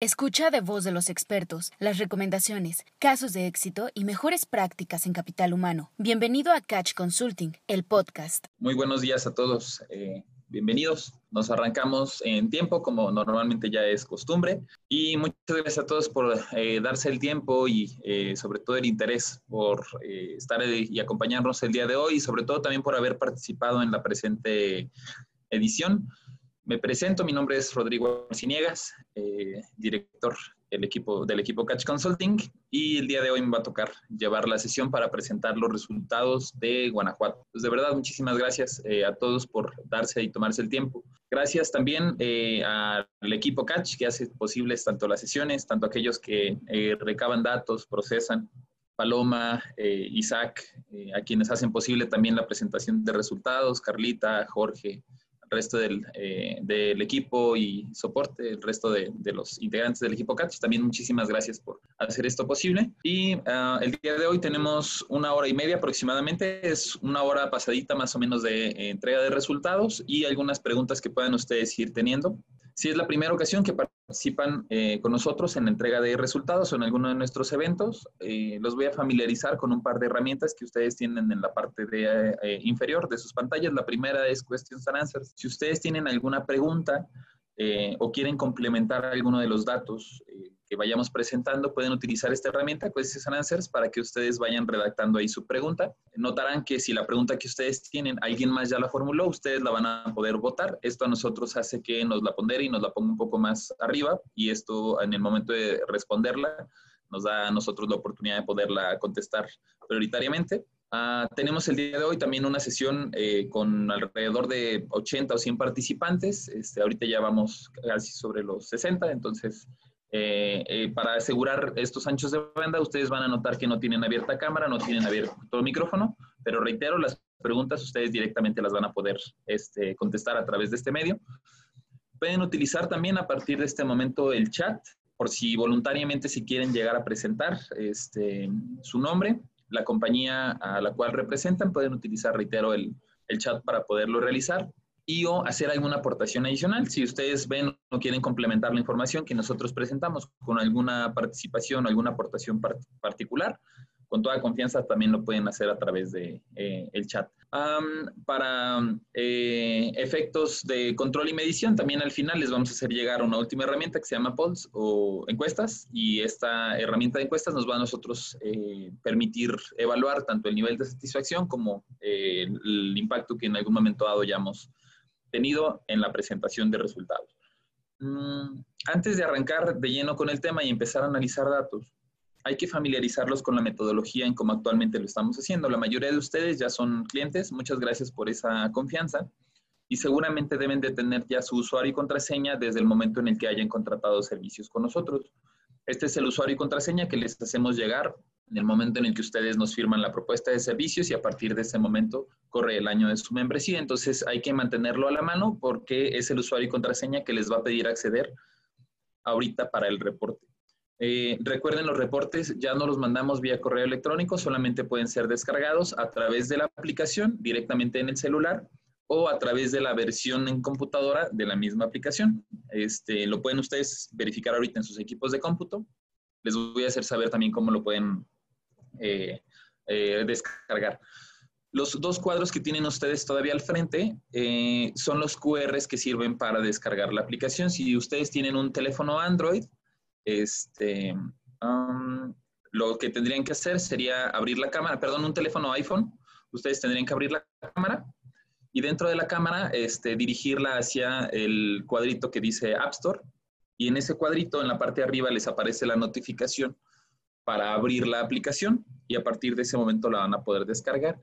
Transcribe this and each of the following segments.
Escucha de voz de los expertos las recomendaciones, casos de éxito y mejores prácticas en capital humano. Bienvenido a Catch Consulting, el podcast. Muy buenos días a todos. Eh, bienvenidos. Nos arrancamos en tiempo, como normalmente ya es costumbre. Y muchas gracias a todos por eh, darse el tiempo y eh, sobre todo el interés por estar y acompañarnos el día de hoy y sobre todo también por haber participado en la presente edición. Me presento, mi nombre es Rodrigo Arciniegas, eh, director del equipo, del equipo Catch Consulting, y el día de hoy me va a tocar llevar la sesión para presentar los resultados de Guanajuato. Pues de verdad, muchísimas gracias eh, a todos por darse y tomarse el tiempo. Gracias también eh, al equipo Catch que hace posibles tanto las sesiones, tanto aquellos que recaban datos, procesan, Paloma, Isaac, a quienes hacen posible también la presentación de resultados, Carlita, Jorge, resto del, eh, del, equipo y soporte, el resto de, de, los integrantes del equipo Catch. También muchísimas gracias por hacer esto posible. Y uh, el día de hoy tenemos una hora y media aproximadamente, es una hora pasadita más o menos de eh, entrega de resultados y algunas preguntas que puedan ustedes ir teniendo. Si es la primera ocasión que participan eh, con nosotros en la entrega de resultados o en alguno de nuestros eventos, eh, los voy a familiarizar con un par de herramientas que ustedes tienen en la parte de, eh, inferior de sus pantallas. La primera es Questions and Answers. Si ustedes tienen alguna pregunta o quieren complementar alguno de los datos que vayamos presentando, pueden utilizar esta herramienta, Questions and Answers, para que ustedes vayan redactando ahí su pregunta. Notarán que si la pregunta que ustedes tienen, alguien más ya la formuló, ustedes la van a poder votar. Esto a nosotros hace que nos la pondere y nos la ponga un poco más arriba y esto en el momento de responderla nos da a nosotros la oportunidad de poderla contestar prioritariamente. Uh, tenemos el día de hoy también una sesión eh, con alrededor de 80 o 100 participantes. Este, ahorita ya vamos casi sobre los 60, entonces eh, eh, para asegurar estos anchos de banda, ustedes van a notar que no tienen abierta cámara, no tienen abierto micrófono, pero reitero, las preguntas ustedes directamente las van a poder este, contestar a través de este medio. Pueden utilizar también a partir de este momento el chat, por si voluntariamente si quieren llegar a presentar este, su nombre, la compañía a la cual representan, pueden utilizar, reitero, el chat para poderlo realizar y o hacer alguna aportación adicional. Si ustedes ven o quieren complementar la información que nosotros presentamos con alguna participación o alguna aportación particular, con toda confianza también lo pueden hacer a través de eh, el chat. para eh, efectos de control y medición, también al final les vamos a hacer llegar una última herramienta que se llama Polls o encuestas y esta herramienta de encuestas nos va a nosotros eh, permitir evaluar tanto el nivel de satisfacción como el impacto que en algún momento dado hayamos tenido en la presentación de resultados. Mm, antes de arrancar de lleno con el tema y empezar a analizar datos, hay que familiarizarlos con la metodología en cómo actualmente lo estamos haciendo. La mayoría de ustedes ya son clientes, muchas gracias por esa confianza y seguramente deben de tener ya su usuario y contraseña desde el momento en el que hayan contratado servicios con nosotros. Este es el usuario y contraseña que les hacemos llegar en el momento en el que ustedes nos firman la propuesta de servicios y a partir de ese momento corre el año de su membresía. Entonces hay que mantenerlo a la mano porque es el usuario y contraseña que les va a pedir acceder ahorita para el reporte. Eh, recuerden, los reportes ya no los mandamos vía correo electrónico, solamente pueden ser descargados a través de la aplicación directamente en el celular o a través de la versión en computadora de la misma aplicación. Este, lo pueden ustedes verificar ahorita en sus equipos de cómputo. Les voy a hacer saber también cómo lo pueden eh, eh, descargar. Los dos cuadros que tienen ustedes todavía al frente eh, son los QRs que sirven para descargar la aplicación. Si ustedes tienen un teléfono Android, este, um, lo que tendrían que hacer sería abrir la cámara, perdón, un teléfono iPhone, ustedes tendrían que abrir la cámara y dentro de la cámara este, dirigirla hacia el cuadrito que dice App Store y en ese cuadrito en la parte de arriba les aparece la notificación para abrir la aplicación y a partir de ese momento la van a poder descargar.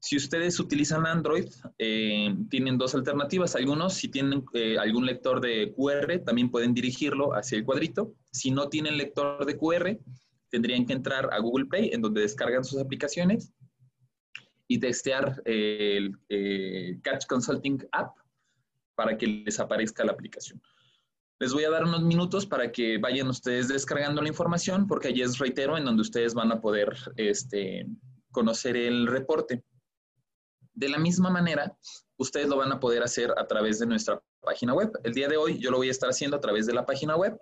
Si ustedes utilizan Android, eh, tienen dos alternativas. Algunos, si tienen eh, algún lector de QR, también pueden dirigirlo hacia el cuadrito. Si no tienen lector de QR, tendrían que entrar a Google Play, en donde descargan sus aplicaciones, y testear el Catch Consulting App para que les aparezca la aplicación. Les voy a dar unos minutos para que vayan ustedes descargando la información, porque allí es, reitero, en donde ustedes van a poder este, conocer el reporte. De la misma manera, ustedes lo van a poder hacer a través de nuestra página web. El día de hoy yo lo voy a estar haciendo a través de la página web.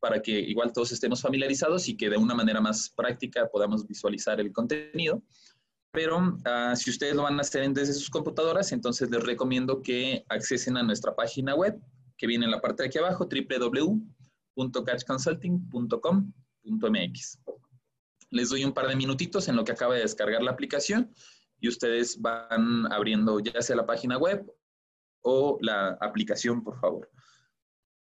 para que igual todos estemos familiarizados y que de una manera más práctica podamos visualizar el contenido. Pero uh, si ustedes lo van a hacer desde sus computadoras, entonces les recomiendo que accesen a nuestra página web, que viene en la parte de aquí abajo, www.catchconsulting.com.mx. Les doy un par de minutitos en lo que acaba de descargar la aplicación y ustedes van abriendo ya sea la página web o la aplicación, por favor.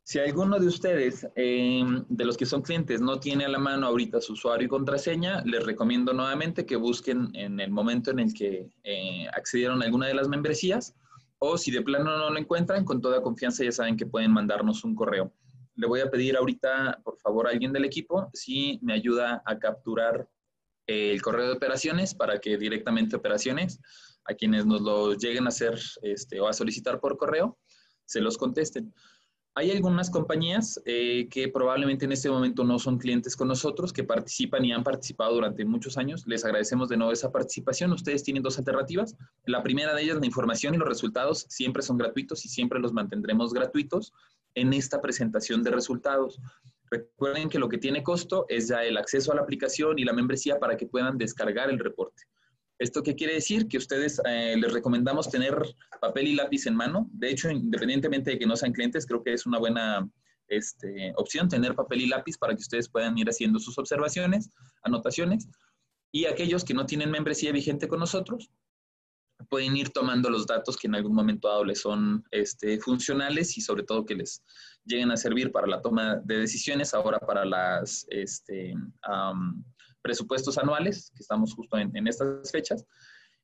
Si alguno de ustedes, eh, de los que son clientes, no tiene a la mano ahorita su usuario y contraseña, les recomiendo nuevamente que busquen en el momento en el que eh, accedieron a alguna de las membresías o si de plano no lo encuentran, con toda confianza ya saben que pueden mandarnos un correo. Le voy a pedir ahorita, por favor, a alguien del equipo si me ayuda a capturar eh, el correo de operaciones para que directamente operaciones, a quienes nos lo lleguen a hacer este, o a solicitar por correo, se los contesten. Hay algunas compañías eh, que probablemente en este momento no son clientes con nosotros, que participan y han participado durante muchos años. Les agradecemos de nuevo esa participación. Ustedes tienen dos alternativas. La primera de ellas, la información y los resultados siempre son gratuitos y siempre los mantendremos gratuitos en esta presentación de resultados. Recuerden que lo que tiene costo es ya el acceso a la aplicación y la membresía para que puedan descargar el reporte. ¿Esto qué quiere decir? Que ustedes eh, les recomendamos tener papel y lápiz en mano. De hecho, independientemente de que no sean clientes, creo que es una buena este, opción tener papel y lápiz para que ustedes puedan ir haciendo sus observaciones, anotaciones. Y aquellos que no tienen membresía vigente con nosotros, pueden ir tomando los datos que en algún momento dado les son este, funcionales y sobre todo que les lleguen a servir para la toma de decisiones, ahora para las este, presupuestos anuales, que estamos justo en, estas fechas.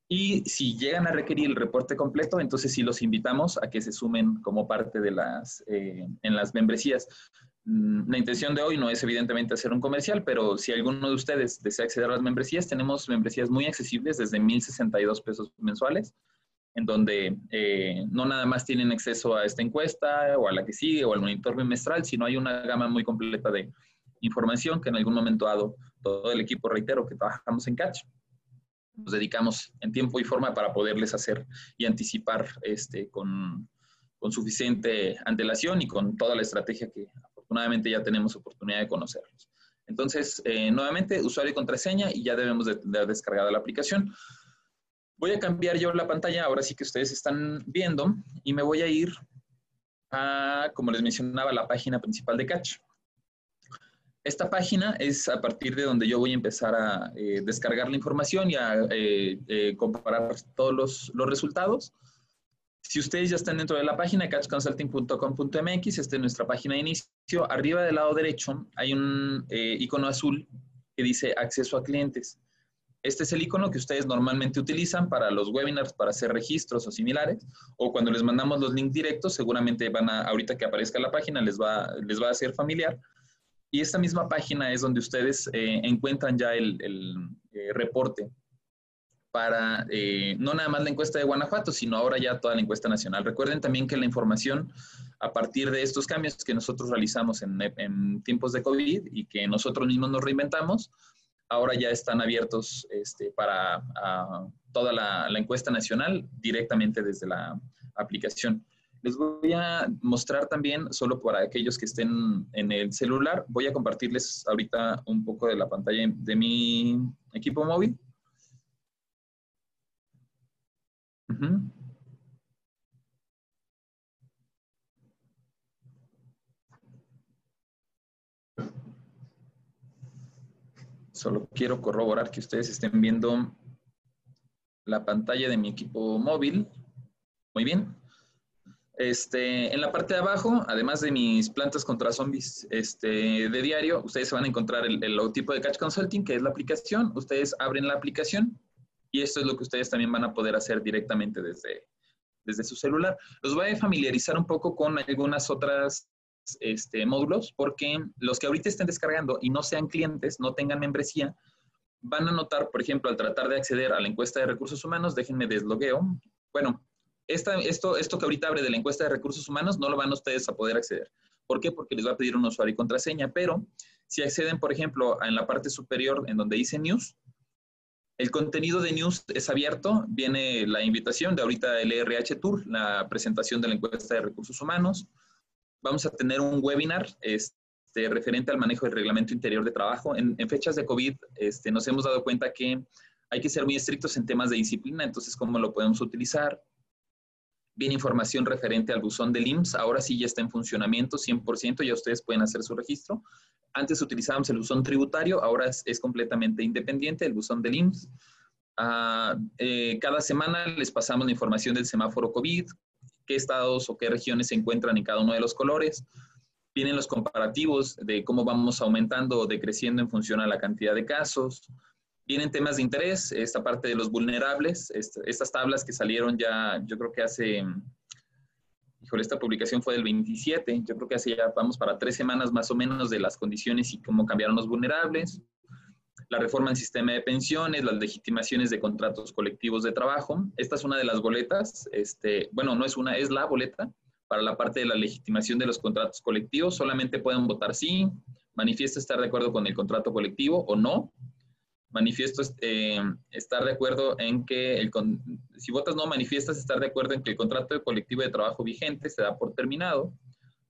Y si llegan a requerir el reporte completo, entonces sí los invitamos a que se sumen como parte de las, eh, en las membresías. Mm, la intención de hoy no es evidentemente hacer un comercial, pero si alguno de ustedes desea acceder a las membresías, tenemos membresías muy accesibles desde 1.062 pesos mensuales, en donde eh, no nada más tienen acceso a esta encuesta o a la que sigue o al monitor bimestral, sino hay una gama muy completa de información que en algún momento dado todo el equipo, reitero, que trabajamos en Catch, nos dedicamos en tiempo y forma para poderles hacer y anticipar este, con, con suficiente antelación y con toda la estrategia que afortunadamente ya tenemos oportunidad de conocerlos. Entonces, eh, nuevamente, usuario y contraseña y ya debemos de, de descargada la aplicación. Voy a cambiar yo la pantalla, ahora sí que ustedes están viendo, y me voy a ir a, como les mencionaba, la página principal de Catch. Esta página es a partir de donde yo voy a empezar a eh, descargar la información y a eh, eh, comparar todos los, los, resultados. Si ustedes ya están dentro de la página catchconsulting.com.mx, esta es nuestra página de inicio. Arriba del lado derecho hay un icono azul que dice acceso a clientes. Este es el icono que ustedes normalmente utilizan para los webinars, para hacer registros o similares, o cuando les mandamos los links directos, seguramente van a, ahorita que aparezca la página, les va, les va a ser familiar y esta misma página es donde ustedes eh, encuentran ya el, eh, reporte para eh, no nada más la encuesta de Guanajuato, sino ahora ya toda la encuesta nacional. Recuerden también que la información a partir de estos cambios que nosotros realizamos en, tiempos de COVID y que nosotros mismos nos reinventamos, ahora ya están abiertos este, para toda la, la encuesta nacional directamente desde la aplicación. Les voy a mostrar también, solo para aquellos que estén en el celular, voy a compartirles ahorita un poco de la pantalla de mi equipo móvil. Solo quiero corroborar que ustedes estén viendo la pantalla de mi equipo móvil. Muy bien. Este, en la parte de abajo, además de mis plantas contra zombies este, de diario, ustedes se van a encontrar el, logotipo de Catch Consulting, que es la aplicación. Ustedes abren la aplicación y esto es lo que ustedes también van a poder hacer directamente desde, desde su celular. Los voy a familiarizar un poco con algunas otras este, módulos, porque los que ahorita estén descargando y no sean clientes, no tengan membresía, van a notar, por ejemplo, al tratar de acceder a la encuesta de recursos humanos, déjenme deslogueo. Bueno, esto, esto que ahorita abre de la encuesta de recursos humanos no lo van ustedes a poder acceder. ¿Por qué? Porque les va a pedir un usuario y contraseña, pero si acceden, por ejemplo, en la parte superior en donde dice News, el contenido de News es abierto, viene la invitación de ahorita el ERH Tour, la presentación de la encuesta de recursos humanos. Vamos a tener un webinar este, referente al manejo del reglamento interior de trabajo. En, fechas de COVID este, nos hemos dado cuenta que hay que ser muy estrictos en temas de disciplina, entonces, ¿cómo lo podemos utilizar? Viene información referente al buzón del IMSS, ahora sí ya está en funcionamiento 100%, ya ustedes pueden hacer su registro. Antes utilizábamos el buzón tributario, ahora es, completamente independiente el buzón del IMSS. Ah, eh, cada semana les pasamos la información del semáforo COVID, qué estados o qué regiones se encuentran en cada uno de los colores. Vienen los comparativos de cómo vamos aumentando o decreciendo en función a la cantidad de casos. Vienen temas de interés, esta parte de los vulnerables, estas tablas que salieron ya, yo creo que hace, híjole, esta publicación fue del 27, yo creo que hace ya, vamos para tres semanas más o menos de las condiciones y cómo cambiaron los vulnerables la reforma del sistema de pensiones, las legitimaciones de contratos colectivos de trabajo. Esta es una de las boletas, este, bueno, no es una, es la boleta para la parte de la legitimación de los contratos colectivos. Solamente pueden votar sí, manifiesto estar de acuerdo con el contrato colectivo o no. Manifiesto eh, estar de acuerdo en que, el, si votas no, manifiestas estar de acuerdo en que el contrato colectivo de trabajo vigente se da por terminado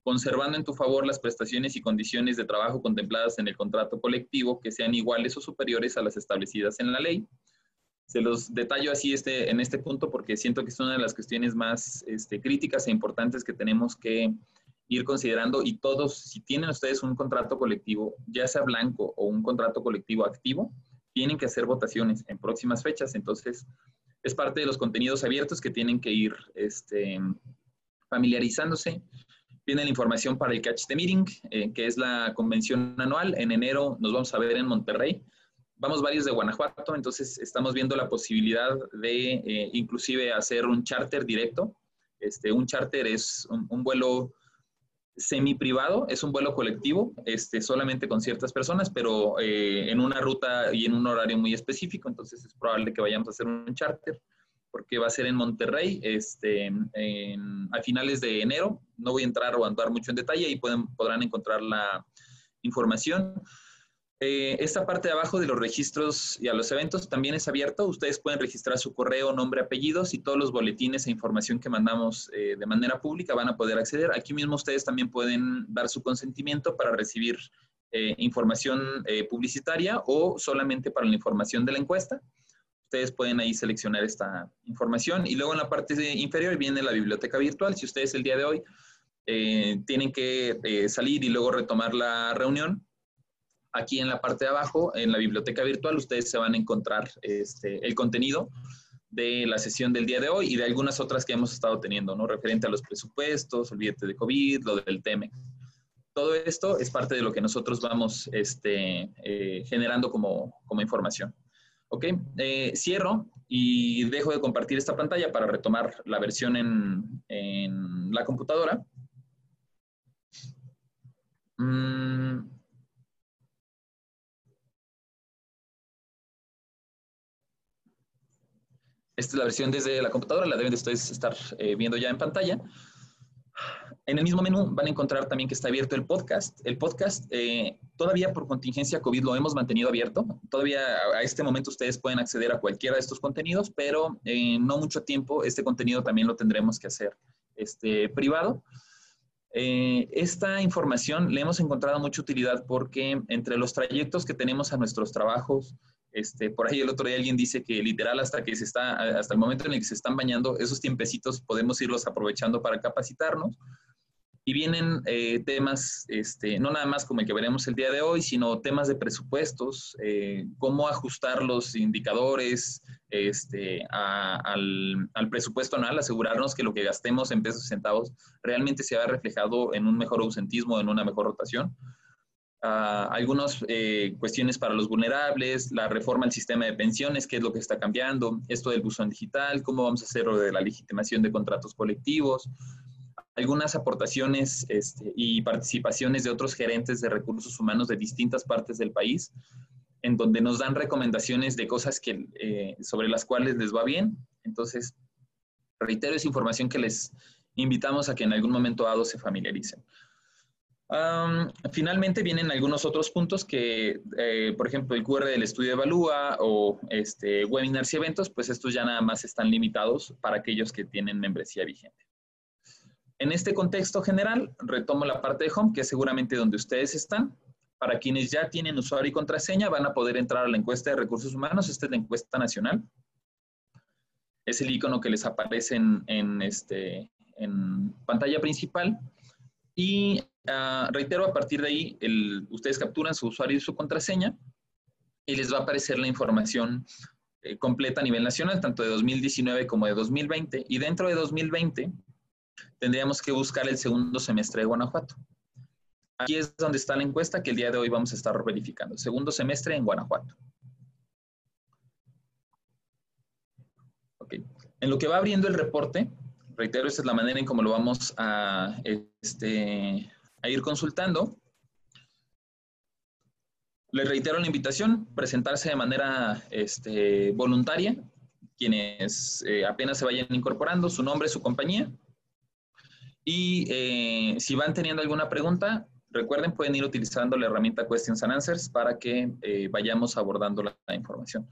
conservando en tu favor las prestaciones y condiciones de trabajo contempladas en el contrato colectivo que sean iguales o superiores a las establecidas en la ley. Se los detallo así este, en este punto porque siento que es una de las cuestiones más este, críticas e importantes que tenemos que ir considerando y todos, si tienen ustedes un contrato colectivo, ya sea blanco o un contrato colectivo activo, tienen que hacer votaciones en próximas fechas. Entonces, es parte de los contenidos abiertos que tienen que ir este, familiarizándose Viene la información para el Catch the Meeting, eh, que es la convención anual. En enero nos vamos a ver en Monterrey. Vamos varios de Guanajuato, entonces estamos viendo la posibilidad de eh, inclusive hacer un charter directo. Este, un charter es un, vuelo semi privado, es un vuelo colectivo, este, solamente con ciertas personas, pero eh, en una ruta y en un horario muy específico, entonces es probable que vayamos a hacer un charter porque va a ser en Monterrey este, a finales de enero. No voy a entrar o andar mucho en detalle y pueden, podrán encontrar la información. Eh, esta parte de abajo de los registros y a los eventos también es abierto. Ustedes pueden registrar su correo, nombre, apellidos y todos los boletines e información que mandamos eh, de manera pública van a poder acceder. Aquí mismo ustedes también pueden dar su consentimiento para recibir eh, información publicitaria o solamente para la información de la encuesta ustedes pueden ahí seleccionar esta información. Y luego en la parte inferior viene la biblioteca virtual. Si ustedes el día de hoy tienen que salir y luego retomar la reunión, aquí en la parte de abajo, en la biblioteca virtual, ustedes se van a encontrar este, el contenido de la sesión del día de hoy y de algunas otras que hemos estado teniendo, ¿no? Referente a los presupuestos, olvídate de COVID, lo del TEMEX. Todo esto es parte de lo que nosotros vamos este, eh, generando como, como información. Ok, eh, cierro y dejo de compartir esta pantalla para retomar la versión en, la computadora. Mm. Esta es la versión desde la computadora, la deben de estar eh, viendo ya en pantalla. En el mismo menú van a encontrar también que está abierto el podcast. El podcast, eh, todavía por contingencia COVID lo hemos mantenido abierto. Todavía a este momento ustedes pueden acceder a cualquiera de estos contenidos, pero en no mucho tiempo este contenido también lo tendremos que hacer este, privado. Eh, esta información le hemos encontrado mucha utilidad porque entre los trayectos que tenemos a nuestros trabajos, este, por ahí el otro día alguien dice que literal hasta que se está, hasta el momento en el que se están bañando, esos tiempecitos podemos irlos aprovechando para capacitarnos. Y vienen eh, temas, este, no nada más como el que veremos el día de hoy, sino temas de presupuestos, eh, cómo ajustar los indicadores este, al, presupuesto anual, asegurarnos que lo que gastemos en pesos centavos realmente se vea reflejado en un mejor ausentismo, en una mejor rotación. Uh, algunas eh, cuestiones para los vulnerables, la reforma al sistema de pensiones, qué es lo que está cambiando, esto del buzón digital, cómo vamos a hacer lo de la legitimación de contratos colectivos, algunas aportaciones este, y participaciones de otros gerentes de recursos humanos de distintas partes del país, en donde nos dan recomendaciones de cosas que, eh, sobre las cuales les va bien. Entonces, reitero, esa información que les invitamos a que en algún momento dado se familiaricen. Finalmente vienen algunos otros puntos que, eh, por ejemplo, el QR del estudio evalúa o este, webinars y eventos, pues estos ya nada más están limitados para aquellos que tienen membresía vigente. En este contexto general, retomo la parte de Home, que es seguramente donde ustedes están. Para quienes ya tienen usuario y contraseña, van a poder entrar a la encuesta de recursos humanos. Esta es la encuesta nacional. Es el icono que les aparece en, este, en pantalla principal. Y ah, reitero, a partir de ahí, ustedes capturan su usuario y su contraseña y les va a aparecer la información eh, completa a nivel nacional, tanto de 2019 como de 2020. Y dentro de 2020 tendríamos que buscar el segundo semestre de Guanajuato. Aquí es donde está la encuesta que el día de hoy vamos a estar verificando. Segundo semestre en Guanajuato. En lo que va abriendo el reporte, reitero, esta es la manera en cómo lo vamos a, este, a ir consultando. Les reitero la invitación, presentarse de manera este, voluntaria, quienes eh, apenas se vayan incorporando, su nombre, su compañía. Y eh, si van teniendo alguna pregunta, recuerden, pueden ir utilizando la herramienta Questions and Answers para que eh, vayamos abordando la información.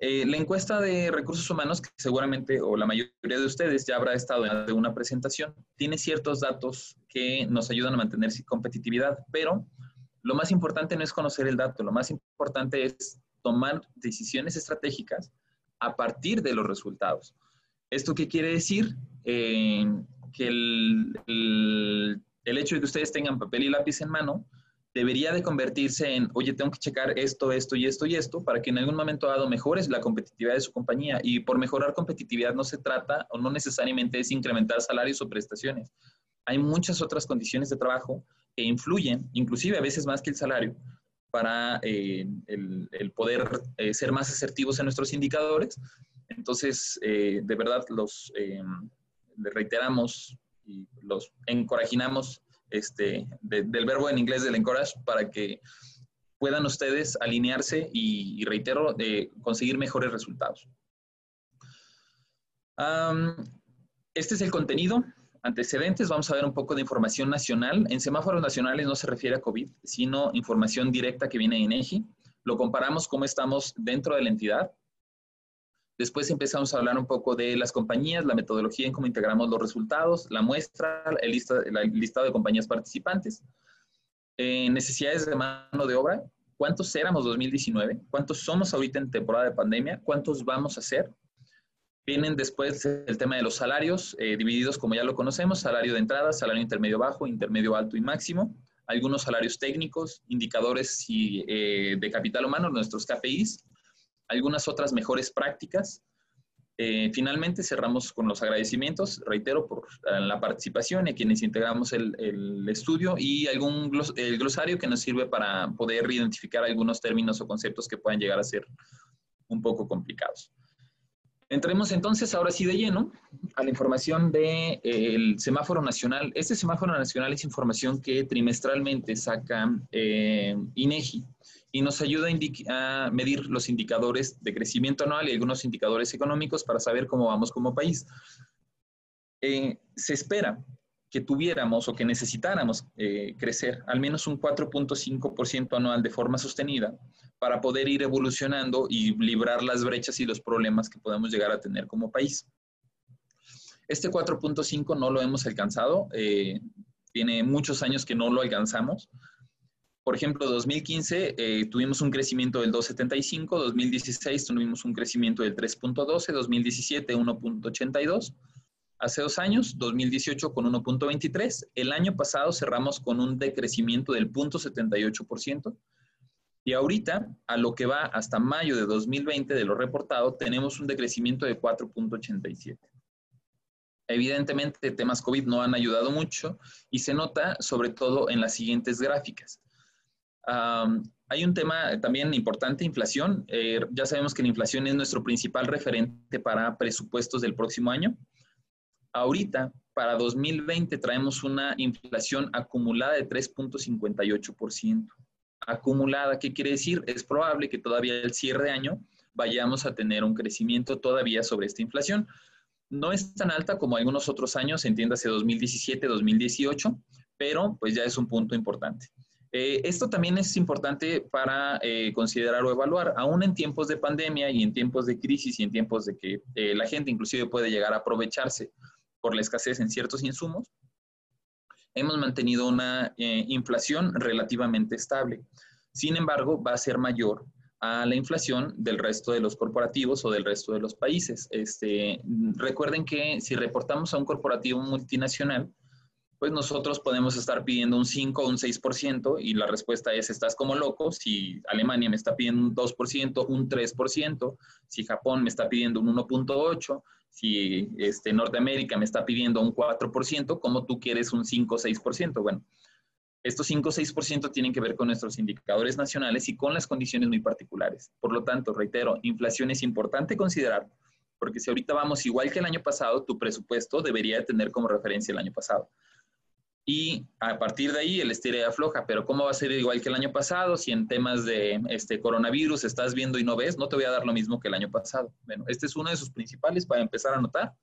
Eh, la encuesta de recursos humanos, que seguramente o la mayoría de ustedes ya habrá estado en una presentación, tiene ciertos datos que nos ayudan a mantener competitividad, pero lo más importante no es conocer el dato, lo más importante es tomar decisiones estratégicas a partir de los resultados. ¿Esto qué quiere decir? Eh, que el hecho de que ustedes tengan papel y lápiz en mano debería de convertirse en, oye, tengo que checar esto, esto y esto y esto para que en algún momento dado mejores la competitividad de su compañía. Y por mejorar competitividad no se trata o no necesariamente es incrementar salarios o prestaciones. Hay muchas otras condiciones de trabajo que influyen, inclusive a veces más que el salario, para eh, el, poder eh, ser más asertivos en nuestros indicadores. Entonces, eh, de verdad, los reiteramos y los encorajinamos este, del verbo en inglés del encourage para que puedan ustedes alinearse y, reitero, de conseguir mejores resultados. este es el contenido. Antecedentes, vamos a ver un poco de información nacional. En semáforos nacionales no se refiere a COVID, sino información directa que viene de INEGI. Lo comparamos cómo estamos dentro de la entidad. Después empezamos a hablar un poco de las compañías, la metodología en cómo integramos los resultados, la muestra, el, listado de compañías participantes, eh, necesidades de mano de obra, cuántos éramos 2019, cuántos somos ahorita en temporada de pandemia, cuántos vamos a ser. Vienen después el tema de los salarios, eh, divididos como ya lo conocemos, salario de entrada, salario intermedio bajo, intermedio alto y máximo, algunos salarios técnicos, indicadores eh, de capital humano, nuestros KPIs, algunas otras mejores prácticas. Eh, finalmente cerramos con los agradecimientos, reitero, por eh, la participación y quienes integramos el, el estudio y algún el glosario que nos sirve para poder identificar algunos términos o conceptos que puedan llegar a ser un poco complicados. Entremos entonces ahora sí de lleno a la información del de, semáforo nacional. Este semáforo nacional es información que trimestralmente saca eh, INEGI y nos ayuda a, medir los indicadores de crecimiento anual y algunos indicadores económicos para saber cómo vamos como país. Eh, se espera que tuviéramos o que necesitáramos eh, crecer al menos un 4.5% anual de forma sostenida para poder ir evolucionando y librar las brechas y los problemas que podemos llegar a tener como país. Este 4.5 no lo hemos alcanzado, eh, tiene muchos años que no lo alcanzamos. Por ejemplo, 2015 eh, tuvimos un crecimiento del 2.75, 2016 tuvimos un crecimiento del 3.12, 2017 1.82. Hace dos años, 2018 con 1.23. El año pasado cerramos con un decrecimiento del 0.78%. Y ahorita, a lo que va hasta mayo de 2020 de lo reportado, tenemos un decrecimiento de 4.87. Evidentemente, temas COVID no han ayudado mucho y se nota sobre todo en las siguientes gráficas hay un tema también importante, inflación. Eh, ya sabemos que la inflación es nuestro principal referente para presupuestos del próximo año. Ahorita, para 2020, traemos una inflación acumulada de 3.58%. Acumulada, ¿qué quiere decir? Es probable que todavía el cierre de año vayamos a tener un crecimiento todavía sobre esta inflación. No es tan alta como algunos otros años, entiéndase 2017, 2018, pero pues ya es un punto importante. Eh, esto también es importante para eh, considerar o evaluar, aún en tiempos de pandemia y en tiempos de crisis y en tiempos de que eh, la gente inclusive puede llegar a aprovecharse por la escasez en ciertos insumos, hemos mantenido una eh, inflación relativamente estable. Sin embargo, va a ser mayor a la inflación del resto de los corporativos o del resto de los países. Este, recuerden que si reportamos a un corporativo multinacional, pues nosotros podemos estar pidiendo un 5 o un 6% y la respuesta es, estás como loco, si Alemania me está pidiendo un 2%, un 3%, si Japón me está pidiendo un 1.8%, si este, Norteamérica me está pidiendo un 4%, ¿cómo tú quieres un 5 o 6%? Bueno, estos 5 o 6% tienen que ver con nuestros indicadores nacionales y con las condiciones muy particulares. Por lo tanto, reitero, inflación es importante considerar, porque si ahorita vamos igual que el año pasado, tu presupuesto debería tener como referencia el año pasado y a partir de ahí el estire afloja. Pero ¿cómo va a ser igual que el año pasado? Si en temas de este coronavirus estás viendo y no ves, no te voy a dar lo mismo que el año pasado. Bueno, este es uno de sus principales para empezar a notar.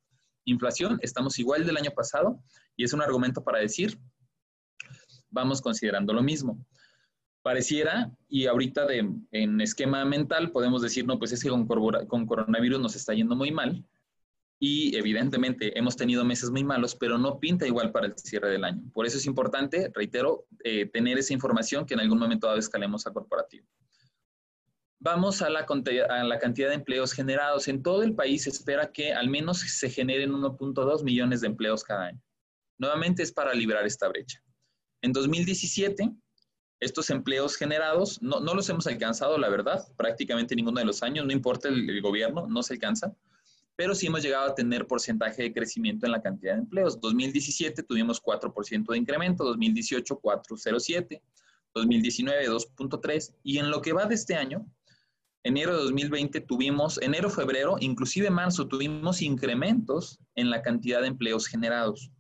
Inflación, estamos igual del año pasado y es un argumento para decir, vamos considerando lo mismo. Pareciera, y ahorita de, en esquema mental podemos decir, no, pues es que con, con coronavirus nos está yendo muy mal, y evidentemente hemos tenido meses muy malos, pero no pinta igual para el cierre del año. Por eso es importante, reitero, eh, tener esa información que en algún momento dado escalemos a corporativo. Vamos a la, cantidad de empleos generados. En todo el país se espera que al menos se generen 1.2 millones de empleos cada año. Nuevamente es para librar esta brecha. En 2017, estos empleos generados no, no los hemos alcanzado, la verdad, prácticamente ninguno de los años, no importa el gobierno, no se alcanza pero sí hemos llegado a tener porcentaje de crecimiento en la cantidad de empleos. 2017 tuvimos 4% de incremento, 2018 4.07, 2019 2.3 y en lo que va de este año, enero de 2020 tuvimos, enero, febrero, inclusive marzo tuvimos incrementos en la cantidad de empleos generados.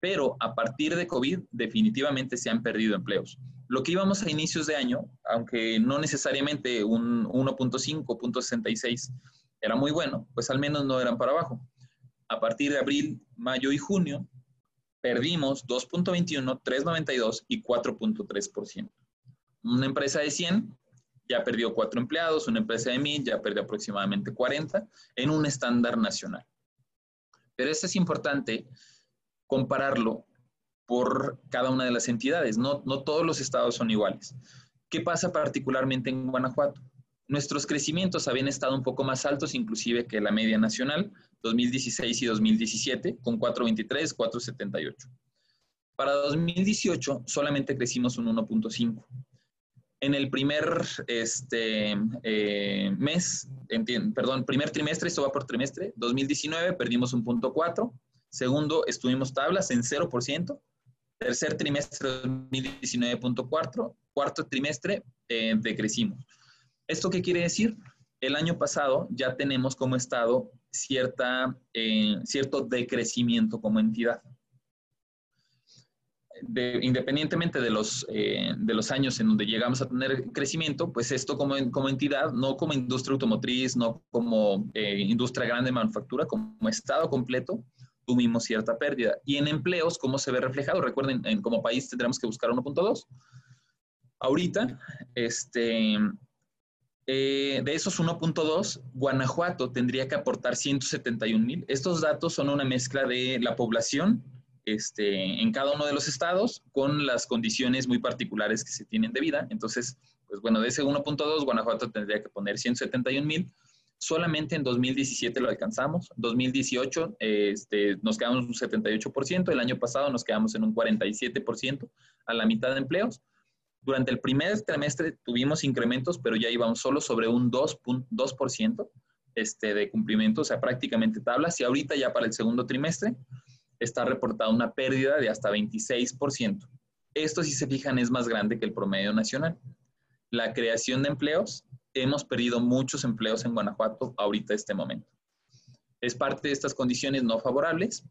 Pero a partir de COVID definitivamente se han perdido empleos. Lo que íbamos a inicios de año, aunque no necesariamente un 1.5, 1.66, era muy bueno, pues al menos no eran para abajo. A partir de abril, mayo y junio, perdimos 2.21, 3.92 y 4.3%. Una empresa de 100 ya perdió 4 empleados, una empresa de 1000 ya perdió aproximadamente 40 en un estándar nacional. Pero esto es importante compararlo por cada una de las entidades. No, no todos los estados son iguales. ¿Qué pasa particularmente en Guanajuato? Nuestros crecimientos habían estado un poco más altos inclusive que la media nacional, 2016 y 2017, con 4.23, 4.78. Para 2018 solamente crecimos un 1.5. En el primer este, eh, mes, perdón, primer trimestre, esto va por trimestre, 2019 perdimos un punto 4. Segundo, estuvimos tablas en 0%. Tercer trimestre 2019.4. Cuarto trimestre eh, decrecimos. ¿Esto qué quiere decir? El año pasado ya tenemos como Estado cierta, eh, cierto decrecimiento como entidad. independientemente de los, eh, de los años en donde llegamos a tener crecimiento, pues esto como, como entidad, no como industria automotriz, no como eh, industria grande de manufactura, como Estado completo, tuvimos cierta pérdida. Y en empleos, ¿cómo se ve reflejado? Recuerden, en, como país tendremos que buscar 1.2. Ahorita, este, eh, de esos 1.2, Guanajuato tendría que aportar 171 mil. Estos datos son una mezcla de la población este, en cada uno de los estados con las condiciones muy particulares que se tienen de vida. Entonces, pues bueno, de ese 1.2, Guanajuato tendría que poner 171 mil. Solamente en 2017 lo alcanzamos. 2018 este, nos quedamos un 78%. El año pasado nos quedamos en un 47% a la mitad de empleos. Durante el primer trimestre tuvimos incrementos, pero ya íbamos solo sobre un 2%, este, de cumplimiento, o sea, prácticamente tablas. Y ahorita ya para el segundo trimestre está reportada una pérdida de hasta 26%. Esto, si se fijan, es más grande que el promedio nacional. La creación de empleos, hemos perdido muchos empleos en Guanajuato ahorita este momento. Es parte de estas condiciones no favorables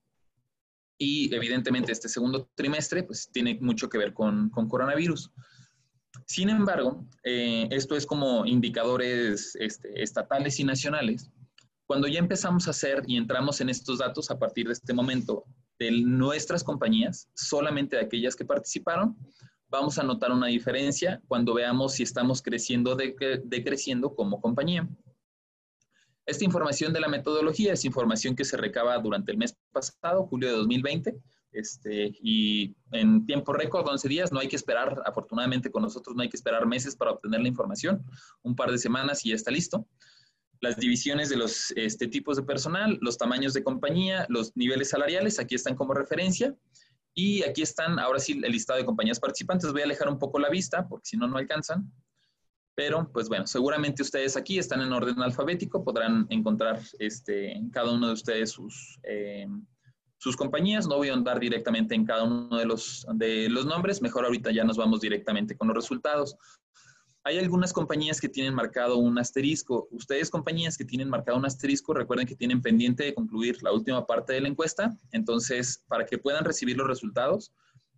y evidentemente este segundo trimestre pues tiene mucho que ver con, con coronavirus. Sin embargo, eh, esto es como indicadores este, estatales y nacionales. Cuando ya empezamos a hacer y entramos en estos datos a partir de este momento de nuestras compañías, solamente de aquellas que participaron, vamos a notar una diferencia cuando veamos si estamos creciendo o decreciendo como compañía. Esta información de la metodología es información que se recaba durante el mes pasado, julio de 2020, este, y en tiempo récord, 11 días, no hay que esperar, afortunadamente con nosotros no hay que esperar meses para obtener la información, un par de semanas y ya está listo. Las divisiones de los este, tipos de personal, los tamaños de compañía, los niveles salariales, aquí están como referencia. Y aquí están, ahora sí, el listado de compañías participantes. Voy a alejar un poco la vista, porque si no, no alcanzan. Pero, pues bueno, seguramente ustedes aquí están en orden alfabético, podrán encontrar este, cada uno de ustedes sus, eh, sus compañías. No voy a andar directamente en cada uno de los, de los nombres, mejor ahorita ya nos vamos directamente con los resultados. Hay algunas compañías que tienen marcado un asterisco. Ustedes, compañías que tienen marcado un asterisco, recuerden que tienen pendiente de concluir la última parte de la encuesta. Entonces, para que puedan recibir los resultados,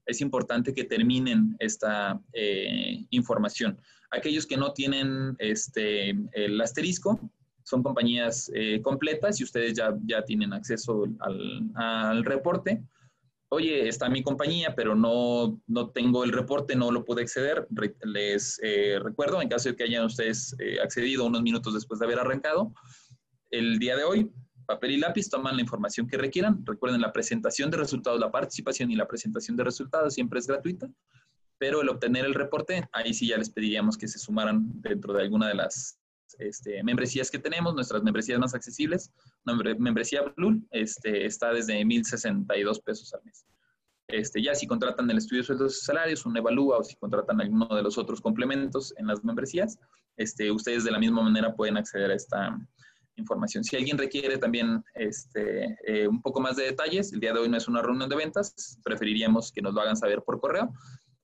es importante que terminen esta eh, información. Aquellos que no tienen este, el asterisco son compañías eh, completas y ustedes ya, ya tienen acceso al, reporte. Oye, está mi compañía, pero no, no tengo el reporte, no lo pude acceder. les eh, recuerdo, en caso de que hayan ustedes accedido unos minutos después de haber arrancado, el día de hoy papel y lápiz, toman la información que requieran. Recuerden, la presentación de resultados, la participación y la presentación de resultados siempre es gratuita, pero el obtener el reporte, ahí sí ya les pediríamos que se sumaran dentro de alguna de las este, membresías que tenemos, nuestras membresías más accesibles. membresía Blue este, está desde 1,062 pesos al mes. Este, ya si contratan el estudio de sueldos y salarios, un evalúa o si contratan alguno de los otros complementos en las membresías, este, ustedes de la misma manera pueden acceder a esta, información. Si alguien requiere también este, eh, un poco más de detalles, el día de hoy no es una reunión de ventas, preferiríamos que nos lo hagan saber por correo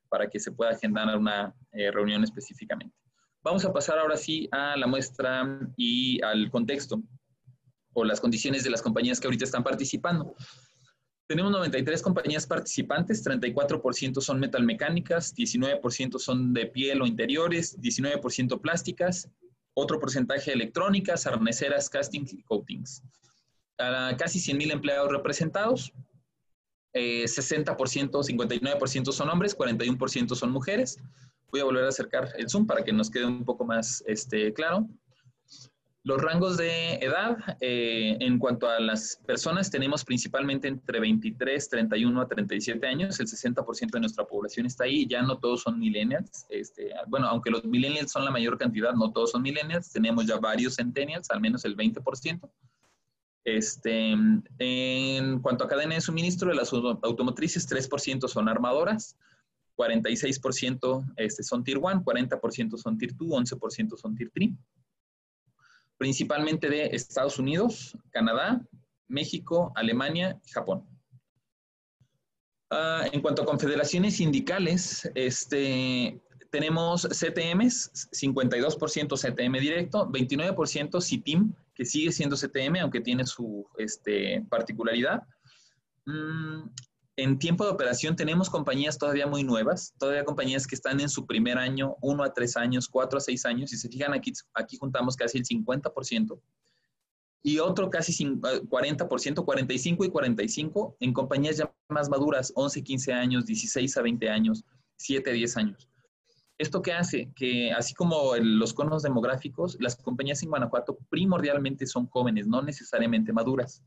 para que se pueda agendar una eh, reunión específicamente. Vamos a pasar ahora sí a la muestra y al contexto o las condiciones de las compañías que ahorita están participando. Tenemos 93 compañías participantes, 34% son metalmecánicas, 19% son de piel o interiores, 19% plásticas otro porcentaje electrónicas, arneseras, castings y coatings. casi 100.000 empleados representados, 60%, 59% son hombres, 41% son mujeres. Voy a volver a acercar el zoom para que nos quede un poco más este, claro. Los rangos de edad, eh, en cuanto a las personas, tenemos principalmente entre 23, 31 a 37 años. El 60% de nuestra población está ahí. Ya no todos son millennials. Este, bueno, aunque los millennials son la mayor cantidad, no todos son millennials. Tenemos ya varios centennials, al menos el 20%. Este, en cuanto a cadena de suministro de las automotrices, 3% son armadoras, 46% este, son Tier 1, 40% son Tier 2, 11% son Tier 3 principalmente de Estados Unidos, Canadá, México, Alemania y Japón. Ah, en cuanto a confederaciones sindicales, este, tenemos CTMs, 52% CTM directo, 29% CITIM, que sigue siendo CTM, aunque tiene su este, particularidad. Mm, en tiempo de operación tenemos compañías todavía muy nuevas, todavía compañías que están en su primer año, uno a tres años, cuatro a seis años. Si se fijan aquí, aquí juntamos casi el 50%. Y otro casi 40%, 45 y 45 en compañías ya más maduras, 11, 15 años, 16 a 20 años, 7 a 10 años. ¿Esto qué hace? Que así como los conos demográficos, las compañías en Guanajuato primordialmente son jóvenes, no necesariamente maduras.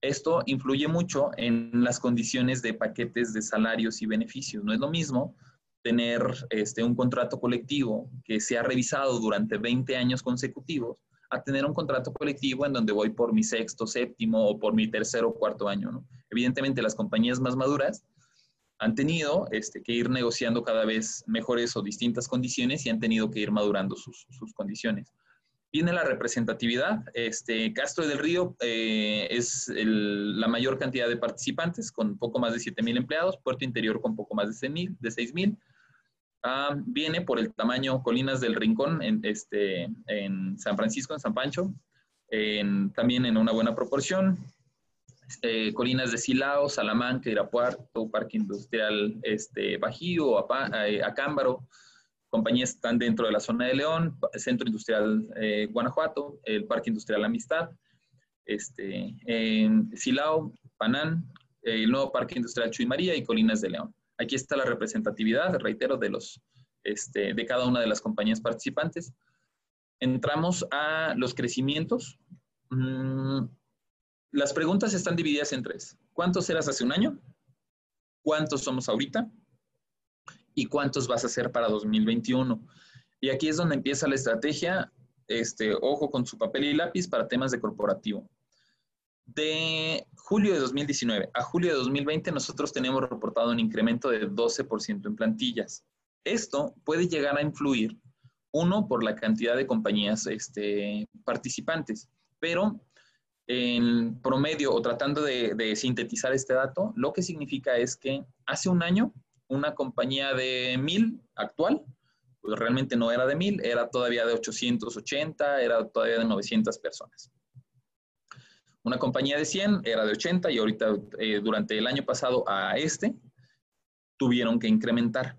Esto influye mucho en las condiciones de paquetes de salarios y beneficios. No es lo mismo tener este, un contrato colectivo que se ha revisado durante 20 años consecutivos a tener un contrato colectivo en donde voy por mi sexto, séptimo o por mi tercero o cuarto año. Evidentemente, las compañías más maduras han tenido este, que ir negociando cada vez mejores o distintas condiciones y han tenido que ir madurando sus, sus condiciones. Viene la representatividad. Este, Castro del Río eh, es la mayor cantidad de participantes, con poco más de 7.000 empleados. Puerto Interior con poco más de 6.000. De 6, ah, viene por el tamaño Colinas del Rincón en, este, en San Francisco, en San Pancho. también en una buena proporción. Eh, colinas de Silao, Salamanca, Irapuato, Parque Industrial este, Bajío, eh, Acámbaro, compañías están dentro de la zona de León, Centro Industrial eh, Guanajuato, el Parque Industrial Amistad, este, en Silao, Panán, el nuevo Parque Industrial Chuy María y Colinas de León. Aquí está la representatividad, reitero, de, los, este, de cada una de las compañías participantes. Entramos a los crecimientos. Mm, las preguntas están divididas en tres. ¿Cuántos eras hace un año? cuántos somos ahorita y cuántos vas a ser para 2021. Y aquí es donde empieza la estrategia, este, ojo con su papel y lápiz para temas de corporativo. De julio de 2019 a julio de 2020 nosotros tenemos reportado un incremento de 12% en plantillas. Esto puede llegar a influir, uno, por la cantidad de compañías este, participantes, pero en promedio o tratando de, sintetizar este dato, lo que significa es que hace un año una compañía de mil actual, pues realmente no era de mil, era todavía de 880, era todavía de 900 personas. Una compañía de 100 era de 80 y ahorita eh, durante el año pasado a este tuvieron que incrementar.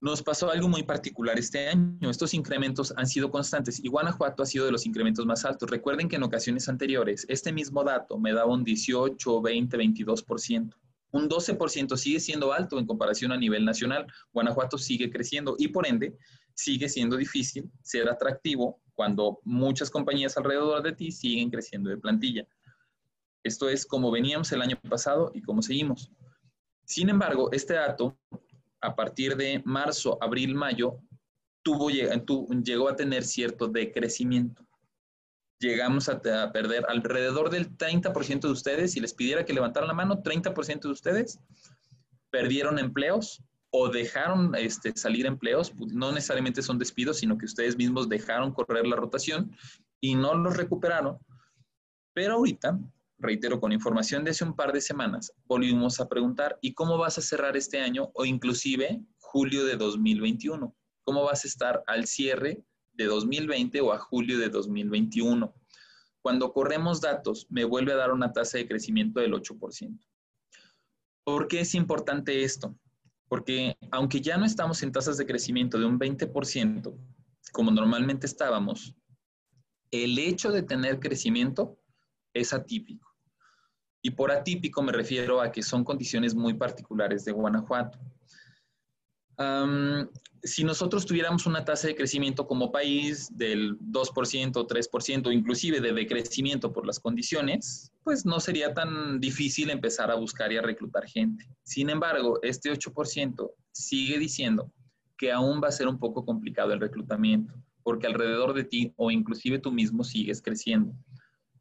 Nos pasó algo muy particular este año. Estos incrementos han sido constantes y Guanajuato ha sido de los incrementos más altos. Recuerden que en ocasiones anteriores este mismo dato me daba un 18, 20, 22%. Un 12% sigue siendo alto en comparación a nivel nacional. Guanajuato sigue creciendo y por ende sigue siendo difícil ser atractivo cuando muchas compañías alrededor de ti siguen creciendo de plantilla. Esto es como veníamos el año pasado y cómo seguimos. Sin embargo, este dato a partir de marzo, abril, mayo, tuvo, llegó a tener cierto decrecimiento. Llegamos a, perder alrededor del 30% de ustedes, si les pidiera que levantaran la mano, 30% de ustedes perdieron empleos o dejaron este, salir empleos, pues, no necesariamente son despidos, sino que ustedes mismos dejaron correr la rotación y no los recuperaron. Pero ahorita reitero, con información de hace un par de semanas, volvimos a preguntar, ¿y cómo vas a cerrar este año o inclusive julio de 2021? ¿Cómo vas a estar al cierre de 2020 o a julio de 2021? Cuando corremos datos, me vuelve a dar una tasa de crecimiento del 8%. ¿Por qué es importante esto? Porque aunque ya no estamos en tasas de crecimiento de un 20%, como normalmente estábamos, el hecho de tener crecimiento es atípico. Y por atípico me refiero a que son condiciones muy particulares de Guanajuato. Si nosotros tuviéramos una tasa de crecimiento como país del 2%, 3%, inclusive de decrecimiento por las condiciones, pues no sería tan difícil empezar a buscar y a reclutar gente. Sin embargo, este 8% sigue diciendo que aún va a ser un poco complicado el reclutamiento, porque alrededor de ti o inclusive tú mismo sigues creciendo.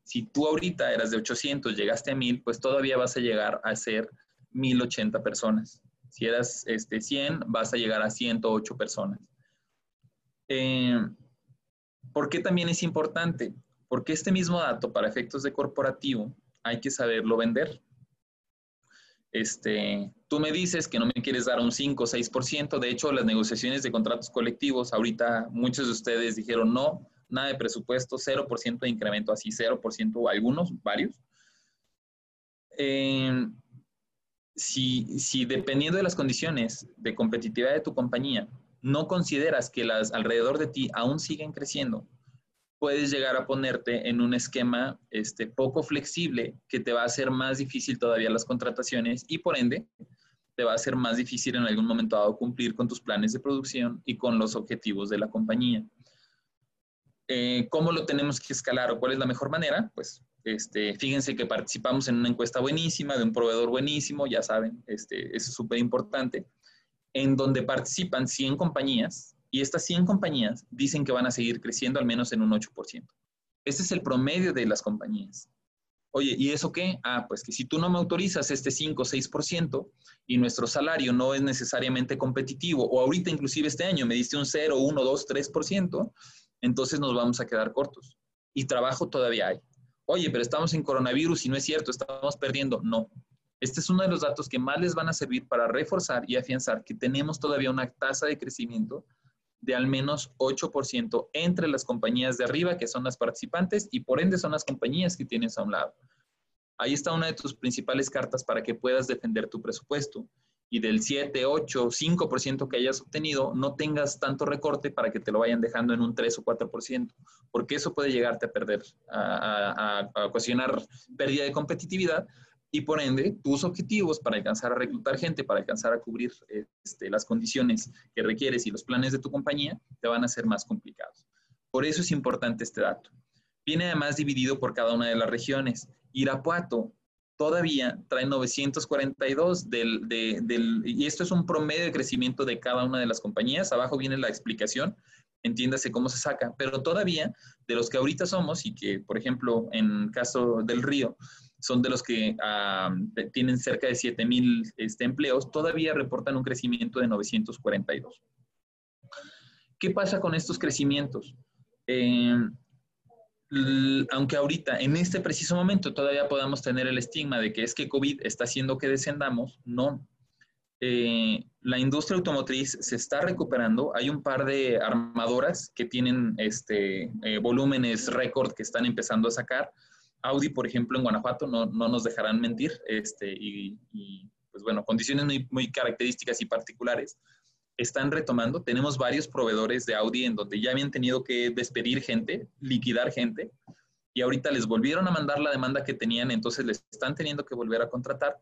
Si tú ahorita eras de 800, llegaste a 1000, pues todavía vas a llegar a ser 1080 personas. Si eras este, 100, vas a llegar a 108 personas. Eh, ¿Por qué también es importante? Porque este mismo dato para efectos de corporativo hay que saberlo vender. Este, tú me dices que no me quieres dar un 5 o 6%. De hecho, las negociaciones de contratos colectivos, ahorita muchos de ustedes dijeron no, nada de presupuesto, 0% de incremento, así 0% o algunos, varios. Eh, si, si dependiendo de las condiciones de competitividad de tu compañía, no consideras que las alrededor de ti aún siguen creciendo, puedes llegar a ponerte en un esquema este, poco flexible que te va a hacer más difícil todavía las contrataciones y por ende te va a ser más difícil en algún momento dado cumplir con tus planes de producción y con los objetivos de la compañía. Eh, ¿Cómo lo tenemos que escalar o cuál es la mejor manera? Pues este, fíjense que participamos en una encuesta buenísima de un proveedor buenísimo, ya saben, este, es súper importante, en donde participan 100 compañías y estas 100 compañías dicen que van a seguir creciendo al menos en un 8%. Este es el promedio de las compañías. Oye, ¿y eso qué? Ah, pues que si tú no me autorizas este 5 o 6% y nuestro salario no es necesariamente competitivo, o ahorita inclusive este año me diste un 0, 1, 2, 3%, entonces nos vamos a quedar cortos. Y trabajo todavía hay. Oye, pero estamos en coronavirus y no es cierto, estamos perdiendo. No. Este es uno de los datos que más les van a servir para reforzar y afianzar que tenemos todavía una tasa de crecimiento de al menos 8% entre las compañías de arriba, que son las participantes, y por ende son las compañías que tienes a un lado. Ahí está una de tus principales cartas para que puedas defender tu presupuesto y del 7, 8, 5% que hayas obtenido, no tengas tanto recorte para que te lo vayan dejando en un 3 o 4%, porque eso puede llegarte a perder, a, ocasionar pérdida de competitividad y por ende tus objetivos para alcanzar a reclutar gente, para alcanzar a cubrir este, las condiciones que requieres y los planes de tu compañía, te van a ser más complicados. Por eso es importante este dato. Viene además dividido por cada una de las regiones. Irapuato todavía trae 942 del, del, y esto es un promedio de crecimiento de cada una de las compañías. Abajo viene la explicación, entiéndase cómo se saca, pero todavía de los que ahorita somos y que, por ejemplo, en caso del río, son de los que ah, tienen cerca de 7 mil este, empleos, todavía reportan un crecimiento de 942. ¿Qué pasa con estos crecimientos? Eh, aunque ahorita, en este preciso momento, todavía podamos tener el estigma de que es que COVID está haciendo que descendamos, no. Eh, la industria automotriz se está recuperando. Hay un par de armadoras que tienen este, eh, volúmenes récord que están empezando a sacar. Audi, por ejemplo, en Guanajuato, no, no nos dejarán mentir, este, y, y, pues bueno, condiciones muy, muy características y particulares están retomando. Tenemos varios proveedores de Audi en donde ya habían tenido que despedir gente, liquidar gente, y ahorita les volvieron a mandar la demanda que tenían, entonces les están teniendo que volver a contratar.